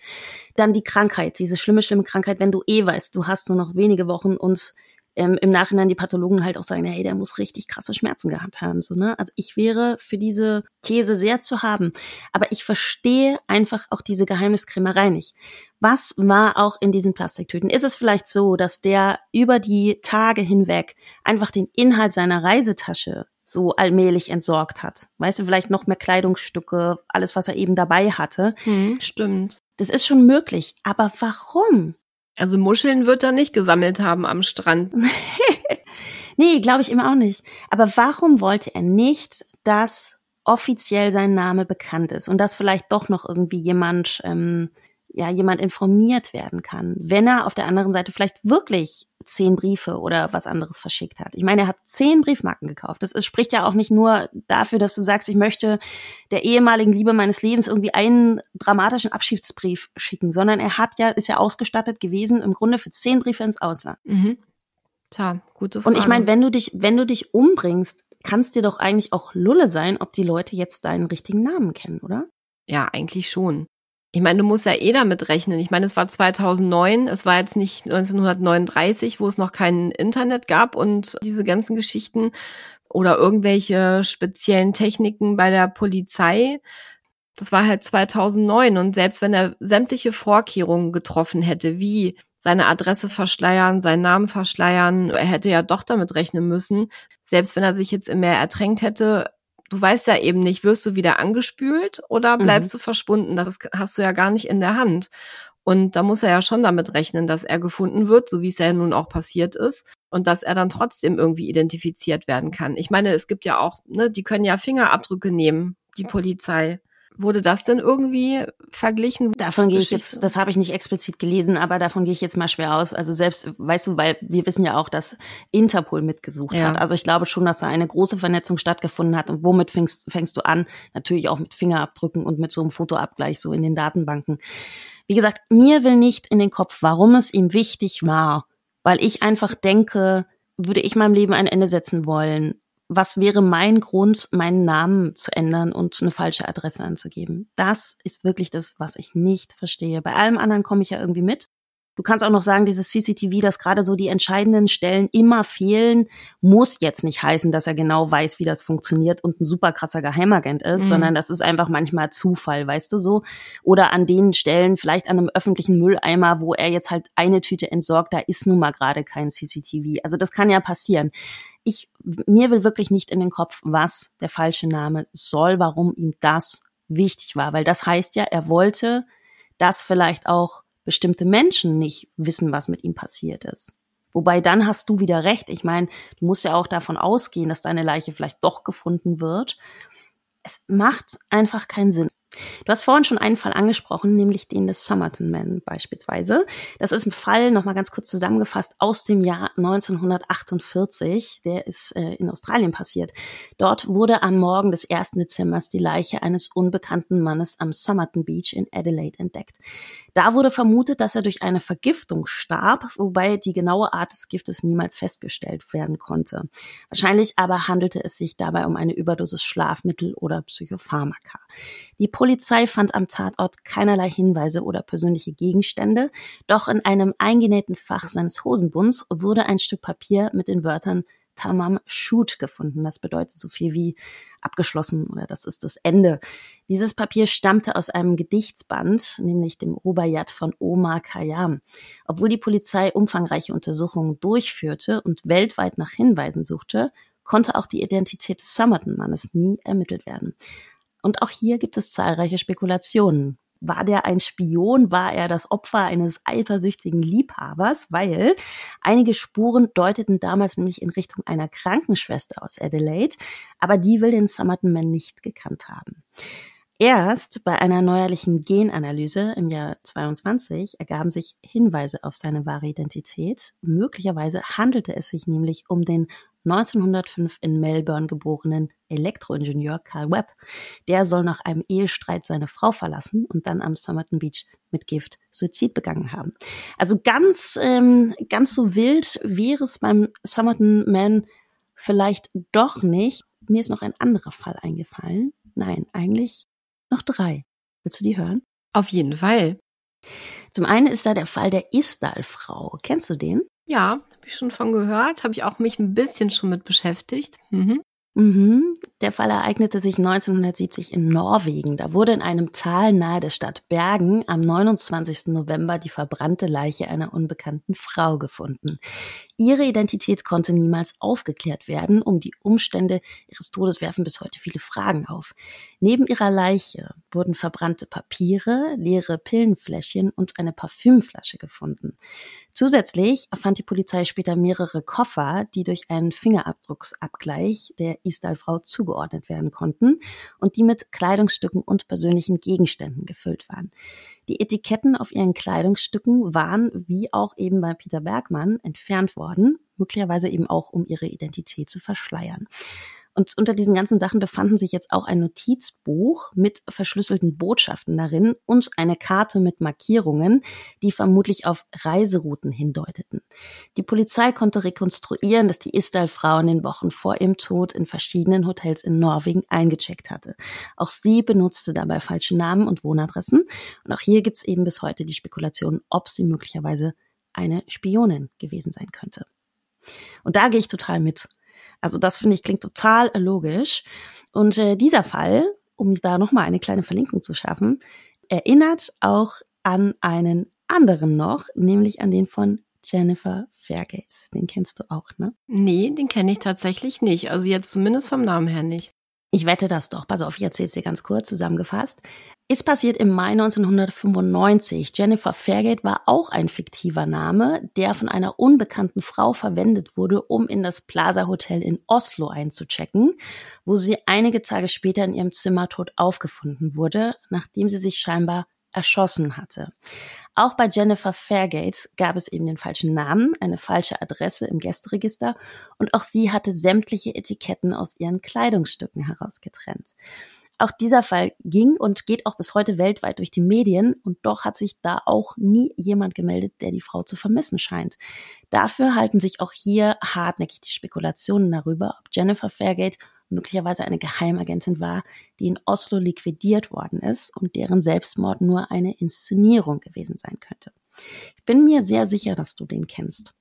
Dann die Krankheit, diese schlimme, schlimme Krankheit, wenn du eh weißt, du hast nur noch wenige Wochen und ähm, im Nachhinein die Pathologen halt auch sagen, hey, der muss richtig krasse Schmerzen gehabt haben. So, ne? Also ich wäre für diese These sehr zu haben. Aber ich verstehe einfach auch diese Geheimniskrämerei nicht. Was war auch in diesen Plastiktüten? Ist es vielleicht so, dass der über die Tage hinweg einfach den Inhalt seiner Reisetasche so allmählich entsorgt hat. Weißt du, vielleicht noch mehr Kleidungsstücke, alles, was er eben dabei hatte. Hm, stimmt. Das ist schon möglich. Aber warum? Also Muscheln wird er nicht gesammelt haben am Strand. nee, glaube ich immer auch nicht. Aber warum wollte er nicht, dass offiziell sein Name bekannt ist und dass vielleicht doch noch irgendwie jemand ähm, ja jemand informiert werden kann, wenn er auf der anderen Seite vielleicht wirklich zehn Briefe oder was anderes verschickt hat. Ich meine, er hat zehn Briefmarken gekauft. Das ist, spricht ja auch nicht nur dafür, dass du sagst, ich möchte der ehemaligen Liebe meines Lebens irgendwie einen dramatischen Abschiedsbrief schicken, sondern er hat ja, ist ja ausgestattet gewesen im Grunde für zehn Briefe ins Ausland. Mhm. Tja, gute Frage. Und ich meine, wenn du dich, wenn du dich umbringst, kannst dir doch eigentlich auch Lulle sein, ob die Leute jetzt deinen richtigen Namen kennen, oder? Ja, eigentlich schon. Ich meine, du musst ja eh damit rechnen. Ich meine, es war 2009, es war jetzt nicht 1939, wo es noch kein Internet gab und diese ganzen Geschichten oder irgendwelche speziellen Techniken bei der Polizei. Das war halt 2009 und selbst wenn er sämtliche Vorkehrungen getroffen hätte, wie seine Adresse verschleiern, seinen Namen verschleiern, er hätte ja doch damit rechnen müssen. Selbst wenn er sich jetzt im Meer ertränkt hätte, du weißt ja eben nicht, wirst du wieder angespült oder bleibst mhm. du verschwunden? Das hast du ja gar nicht in der Hand. Und da muss er ja schon damit rechnen, dass er gefunden wird, so wie es ja nun auch passiert ist. Und dass er dann trotzdem irgendwie identifiziert werden kann. Ich meine, es gibt ja auch, ne, die können ja Fingerabdrücke nehmen, die Polizei. Wurde das denn irgendwie verglichen? Davon gehe ich jetzt, das habe ich nicht explizit gelesen, aber davon gehe ich jetzt mal schwer aus. Also selbst, weißt du, weil wir wissen ja auch, dass Interpol mitgesucht ja. hat. Also ich glaube schon, dass da eine große Vernetzung stattgefunden hat. Und womit fängst, fängst du an? Natürlich auch mit Fingerabdrücken und mit so einem Fotoabgleich so in den Datenbanken. Wie gesagt, mir will nicht in den Kopf, warum es ihm wichtig war, weil ich einfach denke, würde ich meinem Leben ein Ende setzen wollen, was wäre mein Grund, meinen Namen zu ändern und eine falsche Adresse anzugeben? Das ist wirklich das, was ich nicht verstehe. Bei allem anderen komme ich ja irgendwie mit. Du kannst auch noch sagen, dieses CCTV, dass gerade so die entscheidenden Stellen immer fehlen, muss jetzt nicht heißen, dass er genau weiß, wie das funktioniert und ein super krasser Geheimagent ist, mhm. sondern das ist einfach manchmal Zufall, weißt du so? Oder an den Stellen, vielleicht an einem öffentlichen Mülleimer, wo er jetzt halt eine Tüte entsorgt, da ist nun mal gerade kein CCTV. Also das kann ja passieren ich, mir will wirklich nicht in den Kopf, was der falsche Name soll, warum ihm das wichtig war, weil das heißt ja, er wollte, dass vielleicht auch bestimmte Menschen nicht wissen, was mit ihm passiert ist. Wobei dann hast du wieder recht. Ich meine, du musst ja auch davon ausgehen, dass deine Leiche vielleicht doch gefunden wird. Es macht einfach keinen Sinn. Du hast vorhin schon einen Fall angesprochen, nämlich den des Somerton Man beispielsweise. Das ist ein Fall, nochmal ganz kurz zusammengefasst, aus dem Jahr 1948. Der ist äh, in Australien passiert. Dort wurde am Morgen des 1. Dezembers die Leiche eines unbekannten Mannes am Somerton Beach in Adelaide entdeckt. Da wurde vermutet, dass er durch eine Vergiftung starb, wobei die genaue Art des Giftes niemals festgestellt werden konnte. Wahrscheinlich aber handelte es sich dabei um eine Überdosis Schlafmittel oder Psychopharmaka. Die Polizei fand am Tatort keinerlei Hinweise oder persönliche Gegenstände, doch in einem eingenähten Fach seines Hosenbunds wurde ein Stück Papier mit den Wörtern Tamam Shoot gefunden. Das bedeutet so viel wie abgeschlossen oder das ist das Ende. Dieses Papier stammte aus einem Gedichtsband, nämlich dem Rubaiyat von Omar Khayyam. Obwohl die Polizei umfangreiche Untersuchungen durchführte und weltweit nach Hinweisen suchte, konnte auch die Identität des Somerton-Mannes nie ermittelt werden. Und auch hier gibt es zahlreiche Spekulationen. War der ein Spion? War er das Opfer eines eifersüchtigen Liebhabers? Weil einige Spuren deuteten damals nämlich in Richtung einer Krankenschwester aus Adelaide, aber die will den Somerton Man nicht gekannt haben. Erst bei einer neuerlichen Genanalyse im Jahr 22 ergaben sich Hinweise auf seine wahre Identität. Möglicherweise handelte es sich nämlich um den 1905 in Melbourne geborenen Elektroingenieur Carl Webb. Der soll nach einem Ehestreit seine Frau verlassen und dann am Somerton Beach mit Gift Suizid begangen haben. Also ganz, ähm, ganz so wild wäre es beim Somerton Man vielleicht doch nicht. Mir ist noch ein anderer Fall eingefallen. Nein, eigentlich noch drei. Willst du die hören? Auf jeden Fall. Zum einen ist da der Fall der Isdal-Frau. Kennst du den? Ja, habe ich schon von gehört, habe ich auch mich ein bisschen schon mit beschäftigt. Mhm. Mhm. Der Fall ereignete sich 1970 in Norwegen. Da wurde in einem Tal nahe der Stadt Bergen am 29. November die verbrannte Leiche einer unbekannten Frau gefunden. Ihre Identität konnte niemals aufgeklärt werden. Um die Umstände ihres Todes werfen bis heute viele Fragen auf. Neben ihrer Leiche wurden verbrannte Papiere, leere Pillenfläschchen und eine Parfümflasche gefunden. Zusätzlich fand die Polizei später mehrere Koffer, die durch einen Fingerabdrucksabgleich der Isdal-Frau zugeordnet werden konnten und die mit Kleidungsstücken und persönlichen Gegenständen gefüllt waren. Die Etiketten auf ihren Kleidungsstücken waren, wie auch eben bei Peter Bergmann, entfernt worden, möglicherweise eben auch, um ihre Identität zu verschleiern. Und unter diesen ganzen Sachen befanden sich jetzt auch ein Notizbuch mit verschlüsselten Botschaften darin und eine Karte mit Markierungen, die vermutlich auf Reiserouten hindeuteten. Die Polizei konnte rekonstruieren, dass die Isdal-Frau in den Wochen vor ihrem Tod in verschiedenen Hotels in Norwegen eingecheckt hatte. Auch sie benutzte dabei falsche Namen und Wohnadressen. Und auch hier gibt es eben bis heute die Spekulation, ob sie möglicherweise eine Spionin gewesen sein könnte. Und da gehe ich total mit. Also das finde ich klingt total logisch. Und äh, dieser Fall, um da nochmal eine kleine Verlinkung zu schaffen, erinnert auch an einen anderen noch, nämlich an den von Jennifer Fairgates. Den kennst du auch, ne? Nee, den kenne ich tatsächlich nicht. Also jetzt zumindest vom Namen her nicht. Ich wette das doch. Pass auf, ich erzähle es dir ganz kurz zusammengefasst. Ist passiert im Mai 1995. Jennifer Fairgate war auch ein fiktiver Name, der von einer unbekannten Frau verwendet wurde, um in das Plaza Hotel in Oslo einzuchecken, wo sie einige Tage später in ihrem Zimmer tot aufgefunden wurde, nachdem sie sich scheinbar erschossen hatte. Auch bei Jennifer Fairgate gab es eben den falschen Namen, eine falsche Adresse im Gästeregister und auch sie hatte sämtliche Etiketten aus ihren Kleidungsstücken herausgetrennt. Auch dieser Fall ging und geht auch bis heute weltweit durch die Medien und doch hat sich da auch nie jemand gemeldet, der die Frau zu vermissen scheint. Dafür halten sich auch hier hartnäckig die Spekulationen darüber, ob Jennifer Fairgate möglicherweise eine Geheimagentin war, die in Oslo liquidiert worden ist und deren Selbstmord nur eine Inszenierung gewesen sein könnte. Ich bin mir sehr sicher, dass du den kennst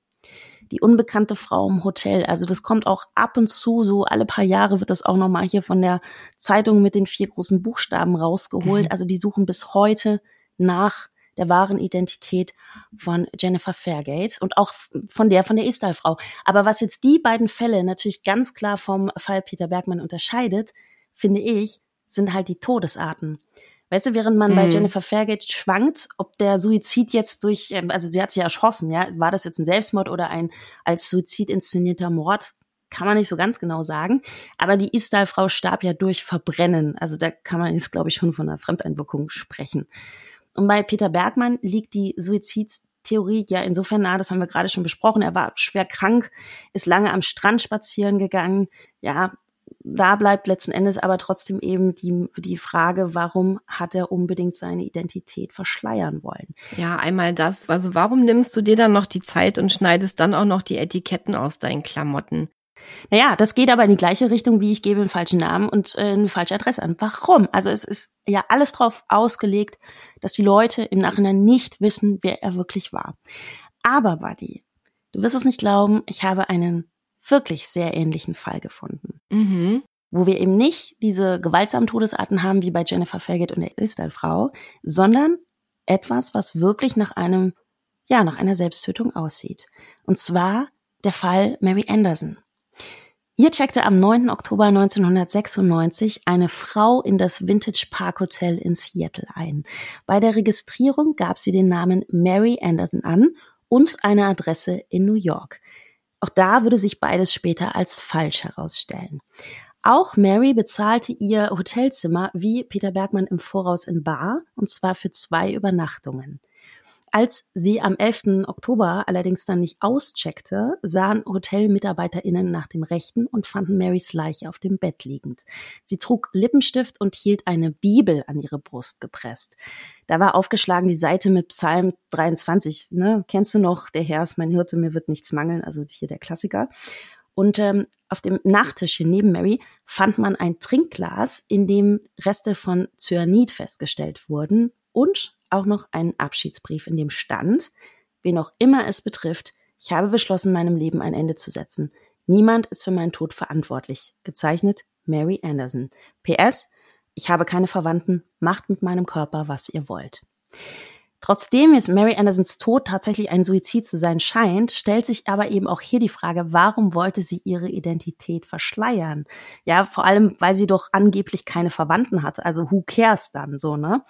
die unbekannte Frau im Hotel. Also das kommt auch ab und zu, so alle paar Jahre wird das auch nochmal hier von der Zeitung mit den vier großen Buchstaben rausgeholt. Mhm. Also die suchen bis heute nach der wahren Identität von Jennifer Fairgate und auch von der von der Istal-Frau. Aber was jetzt die beiden Fälle natürlich ganz klar vom Fall Peter Bergmann unterscheidet, finde ich, sind halt die Todesarten. Weißt du, während man mhm. bei Jennifer Fairgate schwankt, ob der Suizid jetzt durch, ähm, also sie hat sich erschossen, ja, war das jetzt ein Selbstmord oder ein als Suizid inszenierter Mord? Kann man nicht so ganz genau sagen. Aber die Istal-Frau starb ja durch Verbrennen. Also da kann man jetzt, glaube ich, schon von einer Fremdeinwirkung sprechen. Und bei Peter Bergmann liegt die Suizidtheorie ja insofern nahe, das haben wir gerade schon besprochen. Er war schwer krank, ist lange am Strand spazieren gegangen. Ja, da bleibt letzten Endes aber trotzdem eben die, die Frage, warum hat er unbedingt seine Identität verschleiern wollen? Ja, einmal das. Also warum nimmst du dir dann noch die Zeit und schneidest dann auch noch die Etiketten aus deinen Klamotten? Naja, das geht aber in die gleiche Richtung, wie ich gebe einen falschen Namen und äh, eine falsche Adresse an. Warum? Also es ist ja alles drauf ausgelegt, dass die Leute im Nachhinein nicht wissen, wer er wirklich war. Aber, Buddy, du wirst es nicht glauben, ich habe einen wirklich sehr ähnlichen Fall gefunden. Mhm. Wo wir eben nicht diese gewaltsamen Todesarten haben wie bei Jennifer Fairgate und der Isdal-Frau, sondern etwas, was wirklich nach einem, ja, nach einer Selbsttötung aussieht. Und zwar der Fall Mary Anderson. Hier checkte am 9. Oktober 1996 eine Frau in das Vintage Park Hotel in Seattle ein. Bei der Registrierung gab sie den Namen Mary Anderson an und eine Adresse in New York. Auch da würde sich beides später als falsch herausstellen. Auch Mary bezahlte ihr Hotelzimmer wie Peter Bergmann im Voraus in Bar, und zwar für zwei Übernachtungen. Als sie am 11. Oktober allerdings dann nicht auscheckte, sahen HotelmitarbeiterInnen nach dem Rechten und fanden Marys Leiche auf dem Bett liegend. Sie trug Lippenstift und hielt eine Bibel an ihre Brust gepresst. Da war aufgeschlagen die Seite mit Psalm 23. Ne? Kennst du noch? Der Herr ist mein Hirte, mir wird nichts mangeln. Also hier der Klassiker. Und ähm, auf dem Nachttisch hier neben Mary fand man ein Trinkglas, in dem Reste von Cyanid festgestellt wurden und auch noch einen Abschiedsbrief, in dem stand, wen auch immer es betrifft, ich habe beschlossen, meinem Leben ein Ende zu setzen. Niemand ist für meinen Tod verantwortlich. Gezeichnet Mary Anderson. PS, ich habe keine Verwandten, macht mit meinem Körper, was ihr wollt. Trotzdem jetzt Mary Andersons Tod tatsächlich ein Suizid zu sein scheint, stellt sich aber eben auch hier die Frage, warum wollte sie ihre Identität verschleiern? Ja, vor allem, weil sie doch angeblich keine Verwandten hatte. Also who cares dann so, ne?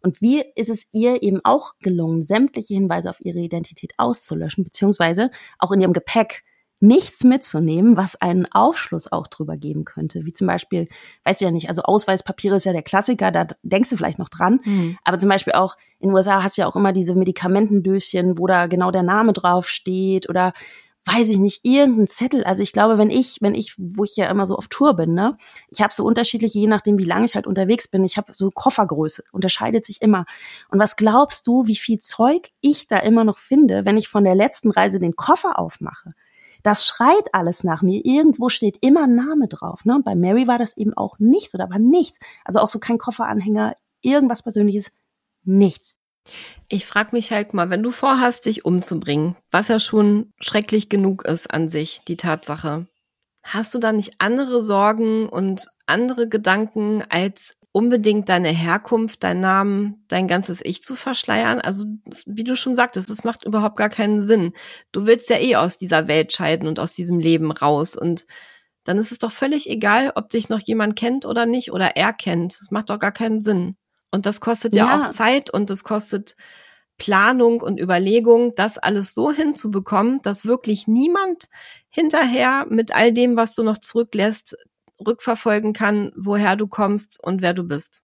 Und wie ist es ihr eben auch gelungen, sämtliche Hinweise auf ihre Identität auszulöschen, beziehungsweise auch in ihrem Gepäck nichts mitzunehmen, was einen Aufschluss auch drüber geben könnte. Wie zum Beispiel, weiß ich ja nicht, also Ausweispapiere ist ja der Klassiker, da denkst du vielleicht noch dran. Mhm. Aber zum Beispiel auch in den USA hast du ja auch immer diese Medikamentendöschen, wo da genau der Name drauf steht oder weiß ich nicht, irgendein Zettel. Also ich glaube, wenn ich, wenn ich, wo ich ja immer so auf Tour bin, ne, ich habe so unterschiedliche, je nachdem, wie lange ich halt unterwegs bin, ich habe so Koffergröße, unterscheidet sich immer. Und was glaubst du, wie viel Zeug ich da immer noch finde, wenn ich von der letzten Reise den Koffer aufmache? Das schreit alles nach mir. Irgendwo steht immer ein Name drauf. Ne? Und bei Mary war das eben auch nichts oder war nichts. Also auch so kein Kofferanhänger, irgendwas Persönliches, nichts. Ich frage mich halt mal, wenn du vorhast, dich umzubringen, was ja schon schrecklich genug ist an sich, die Tatsache, hast du da nicht andere Sorgen und andere Gedanken, als unbedingt deine Herkunft, dein Namen, dein ganzes Ich zu verschleiern? Also, wie du schon sagtest, das macht überhaupt gar keinen Sinn. Du willst ja eh aus dieser Welt scheiden und aus diesem Leben raus und dann ist es doch völlig egal, ob dich noch jemand kennt oder nicht oder er kennt. Das macht doch gar keinen Sinn. Und das kostet ja, ja auch Zeit und das kostet Planung und Überlegung, das alles so hinzubekommen, dass wirklich niemand hinterher mit all dem, was du noch zurücklässt, rückverfolgen kann, woher du kommst und wer du bist.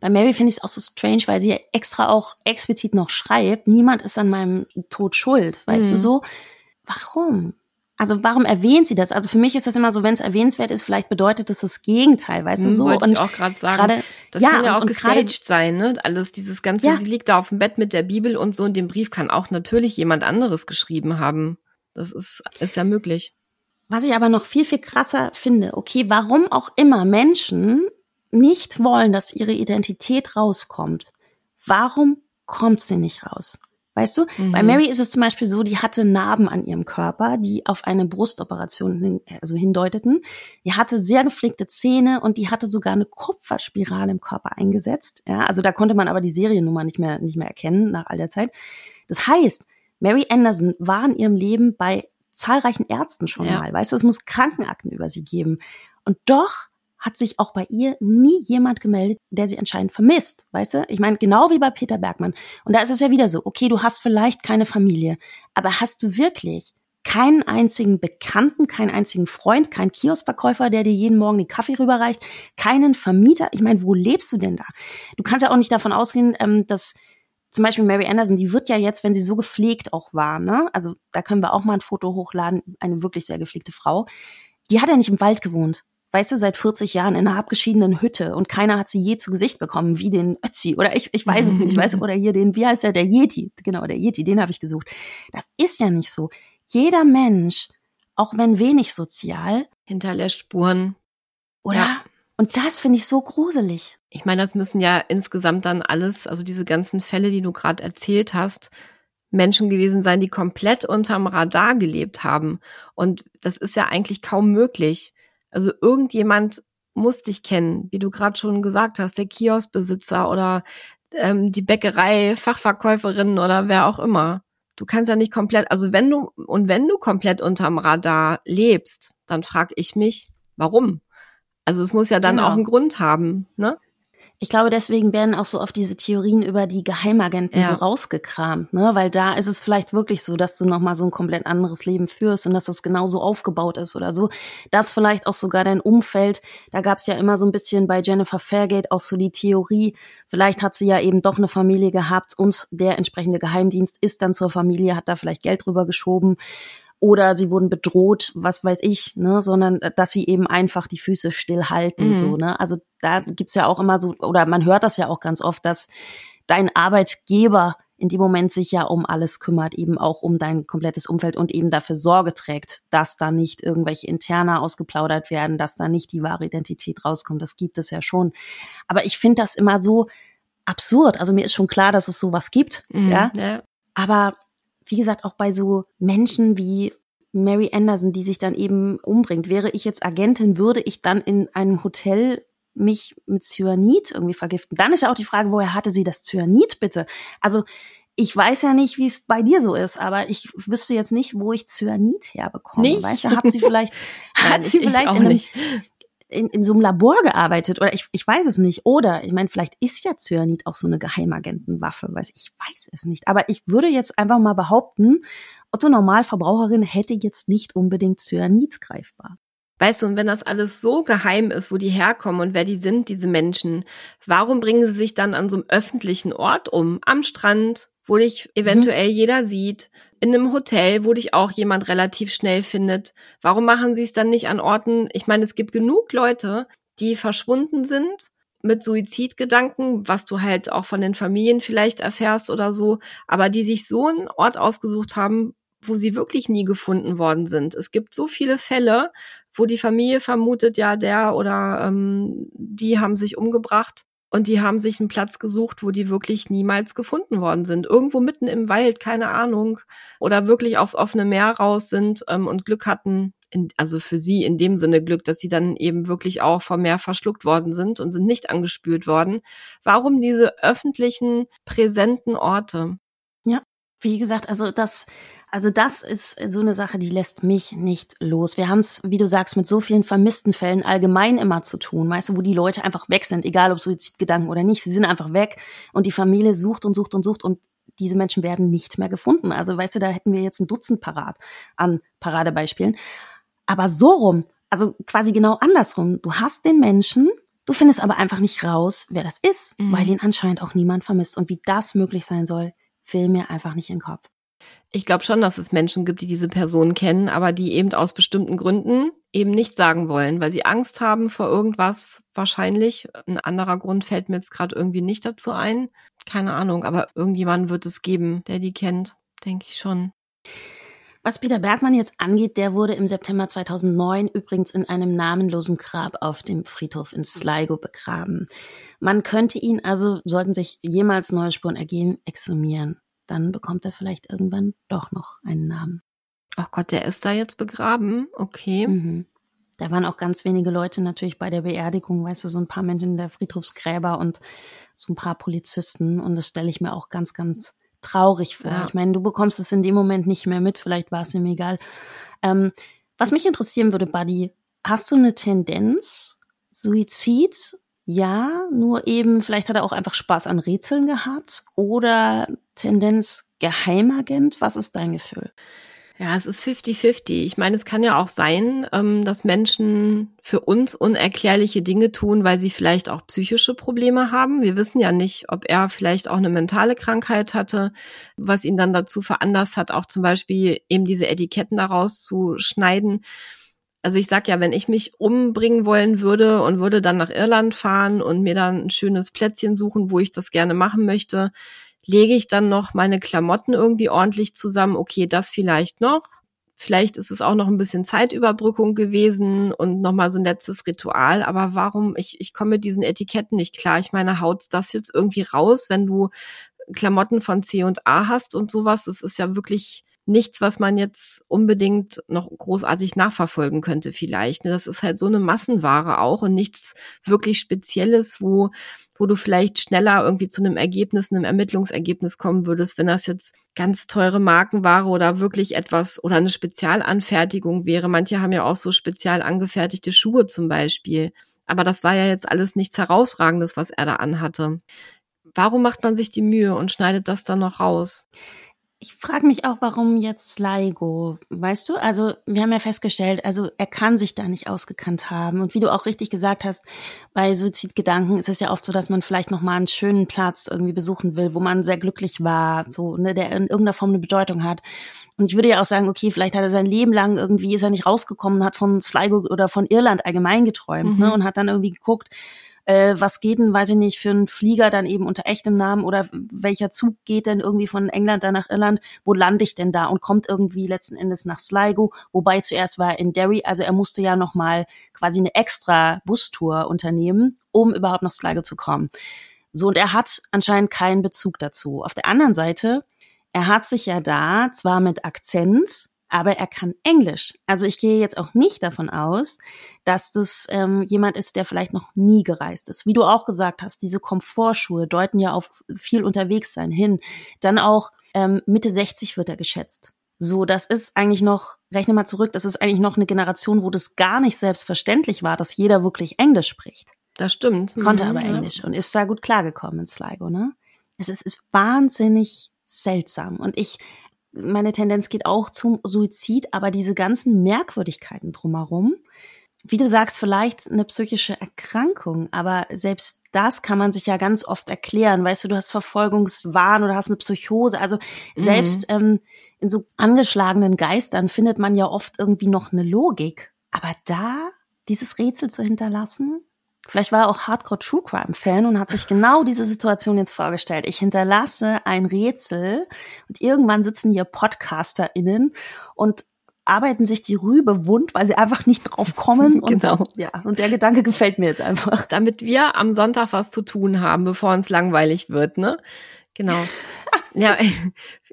Bei Mary finde ich es auch so strange, weil sie ja extra auch explizit noch schreibt, niemand ist an meinem Tod schuld, weißt mhm. du so? Warum? Also warum erwähnt sie das? Also für mich ist das immer so, wenn es erwähnenswert ist, vielleicht bedeutet das das Gegenteil, weißt du hm, so? Wollte und ich auch gerade sagen, grade, das ja, kann ja auch gestaged grade, sein, ne? Alles dieses ganze, ja. sie liegt da auf dem Bett mit der Bibel und so und den Brief kann auch natürlich jemand anderes geschrieben haben. Das ist ist ja möglich. Was ich aber noch viel viel krasser finde, okay, warum auch immer Menschen nicht wollen, dass ihre Identität rauskommt, warum kommt sie nicht raus? Weißt du? Mhm. Bei Mary ist es zum Beispiel so, die hatte Narben an ihrem Körper, die auf eine Brustoperation hin, also hindeuteten. Die hatte sehr gepflegte Zähne und die hatte sogar eine Kupferspirale im Körper eingesetzt. Ja, also da konnte man aber die Seriennummer nicht mehr, nicht mehr erkennen nach all der Zeit. Das heißt, Mary Anderson war in ihrem Leben bei zahlreichen Ärzten schon ja. mal. Weißt du, es muss Krankenakten über sie geben. Und doch hat sich auch bei ihr nie jemand gemeldet, der sie anscheinend vermisst, weißt du? Ich meine, genau wie bei Peter Bergmann. Und da ist es ja wieder so, okay, du hast vielleicht keine Familie, aber hast du wirklich keinen einzigen Bekannten, keinen einzigen Freund, keinen Kioskverkäufer, der dir jeden Morgen den Kaffee rüberreicht, keinen Vermieter? Ich meine, wo lebst du denn da? Du kannst ja auch nicht davon ausgehen, ähm, dass zum Beispiel Mary Anderson, die wird ja jetzt, wenn sie so gepflegt auch war, ne? Also da können wir auch mal ein Foto hochladen, eine wirklich sehr gepflegte Frau. Die hat ja nicht im Wald gewohnt weißt du, seit 40 Jahren in einer abgeschiedenen Hütte und keiner hat sie je zu Gesicht bekommen, wie den Ötzi oder ich, ich weiß es nicht, weißt du, oder hier den, wie heißt der, der Yeti, genau, der Yeti, den habe ich gesucht. Das ist ja nicht so. Jeder Mensch, auch wenn wenig sozial, hinterlässt Spuren. Oder? Ja. Und das finde ich so gruselig. Ich meine, das müssen ja insgesamt dann alles, also diese ganzen Fälle, die du gerade erzählt hast, Menschen gewesen sein, die komplett unterm Radar gelebt haben. Und das ist ja eigentlich kaum möglich. Also irgendjemand muss dich kennen, wie du gerade schon gesagt hast, der Kioskbesitzer oder ähm, die Bäckerei, Fachverkäuferin oder wer auch immer. Du kannst ja nicht komplett, also wenn du, und wenn du komplett unterm Radar lebst, dann frag ich mich, warum? Also es muss ja dann genau. auch einen Grund haben, ne? Ich glaube, deswegen werden auch so oft diese Theorien über die Geheimagenten ja. so rausgekramt, ne? Weil da ist es vielleicht wirklich so, dass du nochmal so ein komplett anderes Leben führst und dass das genauso aufgebaut ist oder so. Das vielleicht auch sogar dein Umfeld. Da gab es ja immer so ein bisschen bei Jennifer Fairgate auch so die Theorie, vielleicht hat sie ja eben doch eine Familie gehabt und der entsprechende Geheimdienst ist dann zur Familie, hat da vielleicht Geld drüber geschoben oder sie wurden bedroht, was weiß ich, ne, sondern äh, dass sie eben einfach die Füße stillhalten, mhm. so, ne. Also da gibt's ja auch immer so, oder man hört das ja auch ganz oft, dass dein Arbeitgeber in dem Moment sich ja um alles kümmert, eben auch um dein komplettes Umfeld und eben dafür Sorge trägt, dass da nicht irgendwelche Interna ausgeplaudert werden, dass da nicht die wahre Identität rauskommt. Das gibt es ja schon. Aber ich finde das immer so absurd. Also mir ist schon klar, dass es sowas gibt, mhm, ja? ja. Aber wie gesagt, auch bei so Menschen wie Mary Anderson, die sich dann eben umbringt. Wäre ich jetzt Agentin, würde ich dann in einem Hotel mich mit Cyanid irgendwie vergiften? Dann ist ja auch die Frage, woher hatte sie das Cyanid bitte? Also ich weiß ja nicht, wie es bei dir so ist, aber ich wüsste jetzt nicht, wo ich Cyanid herbekomme. Nicht? Weißt du, hat sie vielleicht, Nein, hat sie vielleicht in einem, nicht in, in so einem Labor gearbeitet oder ich, ich weiß es nicht. Oder ich meine, vielleicht ist ja Cyanid auch so eine Geheimagentenwaffe, weiß ich weiß es nicht. Aber ich würde jetzt einfach mal behaupten, Otto Normalverbraucherin hätte jetzt nicht unbedingt Cyanid greifbar. Weißt du, und wenn das alles so geheim ist, wo die herkommen und wer die sind, diese Menschen, warum bringen sie sich dann an so einem öffentlichen Ort um? Am Strand, wo dich eventuell mhm. jeder sieht, in einem Hotel, wo dich auch jemand relativ schnell findet. Warum machen sie es dann nicht an Orten? Ich meine, es gibt genug Leute, die verschwunden sind mit Suizidgedanken, was du halt auch von den Familien vielleicht erfährst oder so, aber die sich so einen Ort ausgesucht haben, wo sie wirklich nie gefunden worden sind. Es gibt so viele Fälle, wo die Familie vermutet, ja, der oder ähm, die haben sich umgebracht und die haben sich einen Platz gesucht, wo die wirklich niemals gefunden worden sind. Irgendwo mitten im Wald, keine Ahnung. Oder wirklich aufs offene Meer raus sind ähm, und Glück hatten, in, also für sie in dem Sinne Glück, dass sie dann eben wirklich auch vom Meer verschluckt worden sind und sind nicht angespült worden. Warum diese öffentlichen, präsenten Orte? Wie gesagt, also das, also das ist so eine Sache, die lässt mich nicht los. Wir haben es, wie du sagst, mit so vielen vermissten Fällen allgemein immer zu tun, weißt du, wo die Leute einfach weg sind, egal ob Suizidgedanken oder nicht. Sie sind einfach weg und die Familie sucht und sucht und sucht und diese Menschen werden nicht mehr gefunden. Also weißt du, da hätten wir jetzt ein Dutzend parat an Paradebeispielen. Aber so rum, also quasi genau andersrum. Du hast den Menschen, du findest aber einfach nicht raus, wer das ist, mhm. weil ihn anscheinend auch niemand vermisst. Und wie das möglich sein soll, will mir einfach nicht in den Kopf. Ich glaube schon, dass es Menschen gibt, die diese Person kennen, aber die eben aus bestimmten Gründen eben nicht sagen wollen, weil sie Angst haben vor irgendwas wahrscheinlich. Ein anderer Grund fällt mir jetzt gerade irgendwie nicht dazu ein. Keine Ahnung, aber irgendjemand wird es geben, der die kennt, denke ich schon. Was Peter Bergmann jetzt angeht, der wurde im September 2009 übrigens in einem namenlosen Grab auf dem Friedhof in Sligo begraben. Man könnte ihn also, sollten sich jemals neue Spuren ergeben, exhumieren dann bekommt er vielleicht irgendwann doch noch einen Namen. Ach Gott, der ist da jetzt begraben. Okay. Mhm. Da waren auch ganz wenige Leute natürlich bei der Beerdigung, weißt du, so ein paar Menschen der Friedhofsgräber und so ein paar Polizisten. Und das stelle ich mir auch ganz, ganz traurig vor. Ja. Ich meine, du bekommst es in dem Moment nicht mehr mit, vielleicht war es ihm egal. Ähm, was mich interessieren würde, Buddy, hast du eine Tendenz, Suizid ja, nur eben, vielleicht hat er auch einfach Spaß an Rätseln gehabt oder Tendenz Geheimagent. Was ist dein Gefühl? Ja, es ist 50-50. Ich meine, es kann ja auch sein, ähm, dass Menschen für uns unerklärliche Dinge tun, weil sie vielleicht auch psychische Probleme haben. Wir wissen ja nicht, ob er vielleicht auch eine mentale Krankheit hatte, was ihn dann dazu veranlasst hat, auch zum Beispiel eben diese Etiketten daraus zu schneiden also ich sag ja, wenn ich mich umbringen wollen würde und würde dann nach Irland fahren und mir dann ein schönes Plätzchen suchen, wo ich das gerne machen möchte, lege ich dann noch meine Klamotten irgendwie ordentlich zusammen. Okay, das vielleicht noch. Vielleicht ist es auch noch ein bisschen Zeitüberbrückung gewesen und nochmal so ein letztes Ritual. Aber warum? Ich, ich komme mit diesen Etiketten nicht klar. Ich meine, haut's das jetzt irgendwie raus, wenn du Klamotten von C und A hast und sowas? Das ist ja wirklich nichts, was man jetzt unbedingt noch großartig nachverfolgen könnte vielleicht. Ne? Das ist halt so eine Massenware auch und nichts wirklich Spezielles, wo wo du vielleicht schneller irgendwie zu einem Ergebnis, einem Ermittlungsergebnis kommen würdest, wenn das jetzt ganz teure Markenware oder wirklich etwas oder eine Spezialanfertigung wäre. Manche haben ja auch so spezial angefertigte Schuhe zum Beispiel. Aber das war ja jetzt alles nichts Herausragendes, was er da anhatte. Warum macht man sich die Mühe und schneidet das dann noch raus? Ich frage mich auch, warum jetzt Sligo, weißt du? Also wir haben ja festgestellt, also er kann sich da nicht ausgekannt haben. Und wie du auch richtig gesagt hast, bei Suizidgedanken ist es ja oft so, dass man vielleicht noch mal einen schönen Platz irgendwie besuchen will, wo man sehr glücklich war, so ne, der in irgendeiner Form eine Bedeutung hat. Und ich würde ja auch sagen, okay, vielleicht hat er sein Leben lang irgendwie ist er nicht rausgekommen, hat von Sligo oder von Irland allgemein geträumt, ne, mhm. ne, und hat dann irgendwie geguckt, äh, was geht denn, weiß ich nicht, für einen Flieger dann eben unter echtem Namen oder welcher Zug geht denn irgendwie von England dann nach Irland, wo lande ich denn da und kommt irgendwie letzten Endes nach Sligo, wobei zuerst war er in Derry, also er musste ja nochmal quasi eine extra Bustour unternehmen, um überhaupt nach Sligo zu kommen. So, und er hat anscheinend keinen Bezug dazu. Auf der anderen Seite, er hat sich ja da zwar mit Akzent aber er kann Englisch. Also ich gehe jetzt auch nicht davon aus, dass das ähm, jemand ist, der vielleicht noch nie gereist ist. Wie du auch gesagt hast, diese Komfortschuhe deuten ja auf viel unterwegs sein hin. Dann auch ähm, Mitte 60 wird er geschätzt. So, das ist eigentlich noch, rechne mal zurück, das ist eigentlich noch eine Generation, wo das gar nicht selbstverständlich war, dass jeder wirklich Englisch spricht. Das stimmt. Konnte mhm, aber ja. Englisch und ist da gut klargekommen in Sligo, ne? Es ist, ist wahnsinnig seltsam. Und ich meine Tendenz geht auch zum Suizid, aber diese ganzen Merkwürdigkeiten drumherum, wie du sagst, vielleicht eine psychische Erkrankung, aber selbst das kann man sich ja ganz oft erklären. Weißt du, du hast Verfolgungswahn oder hast eine Psychose. Also selbst mhm. ähm, in so angeschlagenen Geistern findet man ja oft irgendwie noch eine Logik. Aber da dieses Rätsel zu hinterlassen, Vielleicht war er auch Hardcore True Crime Fan und hat sich genau diese Situation jetzt vorgestellt. Ich hinterlasse ein Rätsel und irgendwann sitzen hier PodcasterInnen und arbeiten sich die Rübe wund, weil sie einfach nicht drauf kommen. Und, genau. Ja, und der Gedanke gefällt mir jetzt einfach. Damit wir am Sonntag was zu tun haben, bevor uns langweilig wird, ne? Genau. ja,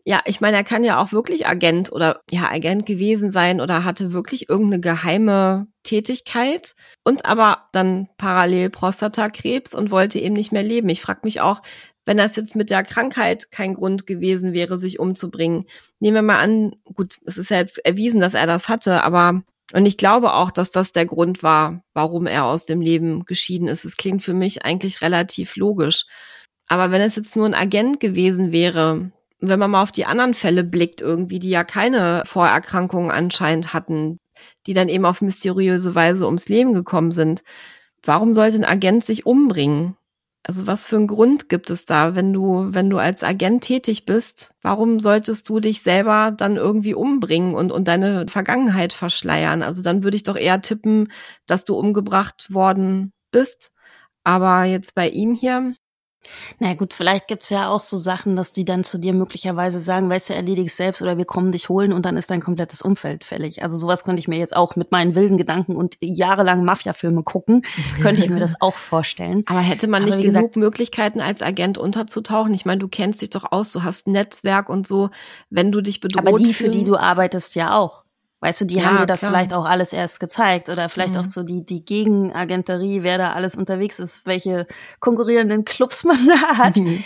ja, ich meine, er kann ja auch wirklich Agent oder ja, Agent gewesen sein oder hatte wirklich irgendeine geheime Tätigkeit und aber dann parallel Prostatakrebs und wollte eben nicht mehr leben. Ich frage mich auch, wenn das jetzt mit der Krankheit kein Grund gewesen wäre, sich umzubringen. Nehmen wir mal an, gut, es ist ja jetzt erwiesen, dass er das hatte, aber und ich glaube auch, dass das der Grund war, warum er aus dem Leben geschieden ist. Es klingt für mich eigentlich relativ logisch. Aber wenn es jetzt nur ein Agent gewesen wäre, wenn man mal auf die anderen Fälle blickt, irgendwie, die ja keine Vorerkrankungen anscheinend hatten, die dann eben auf mysteriöse Weise ums Leben gekommen sind, warum sollte ein Agent sich umbringen? Also was für einen Grund gibt es da, wenn du, wenn du als Agent tätig bist? Warum solltest du dich selber dann irgendwie umbringen und, und deine Vergangenheit verschleiern? Also dann würde ich doch eher tippen, dass du umgebracht worden bist. Aber jetzt bei ihm hier, na gut, vielleicht gibt's ja auch so Sachen, dass die dann zu dir möglicherweise sagen, weißt du, erledig selbst oder wir kommen dich holen und dann ist dein komplettes Umfeld fällig. Also sowas könnte ich mir jetzt auch mit meinen wilden Gedanken und jahrelang Mafia-Filme gucken, könnte ich mir das auch vorstellen. Aber hätte man nicht genug gesagt, Möglichkeiten als Agent unterzutauchen? Ich meine, du kennst dich doch aus, du hast ein Netzwerk und so, wenn du dich bedroht Aber die, für die du arbeitest, ja auch. Weißt du, die ja, haben dir das klar. vielleicht auch alles erst gezeigt oder vielleicht mhm. auch so die, die Gegenagenterie, wer da alles unterwegs ist, welche konkurrierenden Clubs man da hat. Mhm.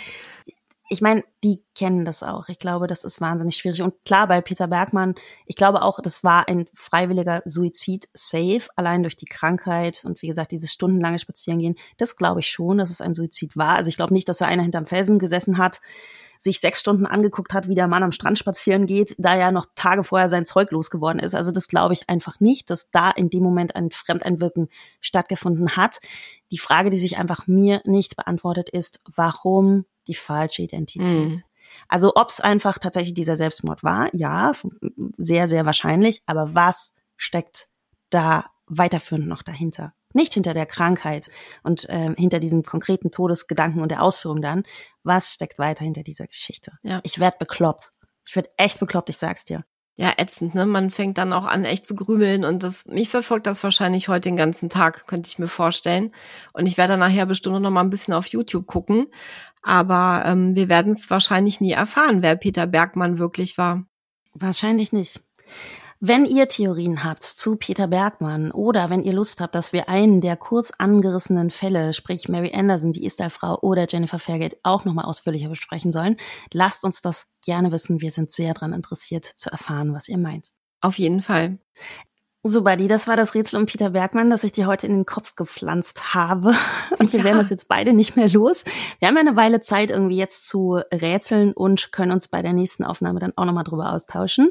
Ich meine, die kennen das auch. Ich glaube, das ist wahnsinnig schwierig. Und klar, bei Peter Bergmann, ich glaube auch, das war ein freiwilliger Suizid safe, allein durch die Krankheit und wie gesagt, dieses stundenlange Spazierengehen. Das glaube ich schon, dass es ein Suizid war. Also ich glaube nicht, dass er einer hinterm Felsen gesessen hat sich sechs Stunden angeguckt hat, wie der Mann am Strand spazieren geht, da ja noch Tage vorher sein Zeug losgeworden ist. Also das glaube ich einfach nicht, dass da in dem Moment ein Fremdeinwirken stattgefunden hat. Die Frage, die sich einfach mir nicht beantwortet ist, warum die falsche Identität? Mhm. Also ob es einfach tatsächlich dieser Selbstmord war, ja, sehr, sehr wahrscheinlich. Aber was steckt da weiterführend noch dahinter? Nicht hinter der Krankheit und äh, hinter diesem konkreten Todesgedanken und der Ausführung dann. Was steckt weiter hinter dieser Geschichte? Ja. Ich werd bekloppt. Ich werd echt bekloppt, ich sag's dir. Ja, ätzend, ne? Man fängt dann auch an, echt zu grübeln und das, mich verfolgt das wahrscheinlich heute den ganzen Tag, könnte ich mir vorstellen. Und ich werde nachher bestimmt noch mal ein bisschen auf YouTube gucken. Aber ähm, wir werden es wahrscheinlich nie erfahren, wer Peter Bergmann wirklich war. Wahrscheinlich nicht. Wenn ihr Theorien habt zu Peter Bergmann oder wenn ihr Lust habt, dass wir einen der kurz angerissenen Fälle, sprich Mary Anderson, die Isdal-Frau oder Jennifer Fairgate auch nochmal ausführlicher besprechen sollen, lasst uns das gerne wissen. Wir sind sehr daran interessiert zu erfahren, was ihr meint. Auf jeden Fall. So, Buddy, das war das Rätsel um Peter Bergmann, das ich dir heute in den Kopf gepflanzt habe. Und wir ja. werden das jetzt beide nicht mehr los. Wir haben ja eine Weile Zeit, irgendwie jetzt zu rätseln und können uns bei der nächsten Aufnahme dann auch nochmal drüber austauschen.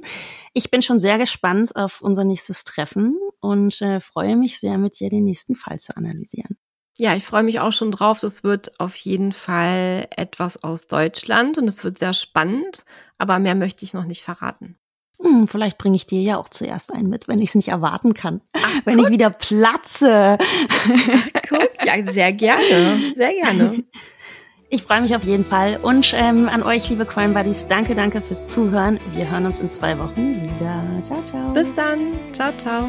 Ich bin schon sehr gespannt auf unser nächstes Treffen und äh, freue mich sehr, mit dir den nächsten Fall zu analysieren. Ja, ich freue mich auch schon drauf. Das wird auf jeden Fall etwas aus Deutschland und es wird sehr spannend, aber mehr möchte ich noch nicht verraten. Hm, vielleicht bringe ich dir ja auch zuerst einen mit, wenn ich es nicht erwarten kann. Ach, wenn guck. ich wieder platze. guck, ja, sehr gerne. Sehr gerne. Ich freue mich auf jeden Fall. Und ähm, an euch, liebe Crime Buddies, danke, danke fürs Zuhören. Wir hören uns in zwei Wochen wieder. Ciao, ciao. Bis dann. Ciao, ciao.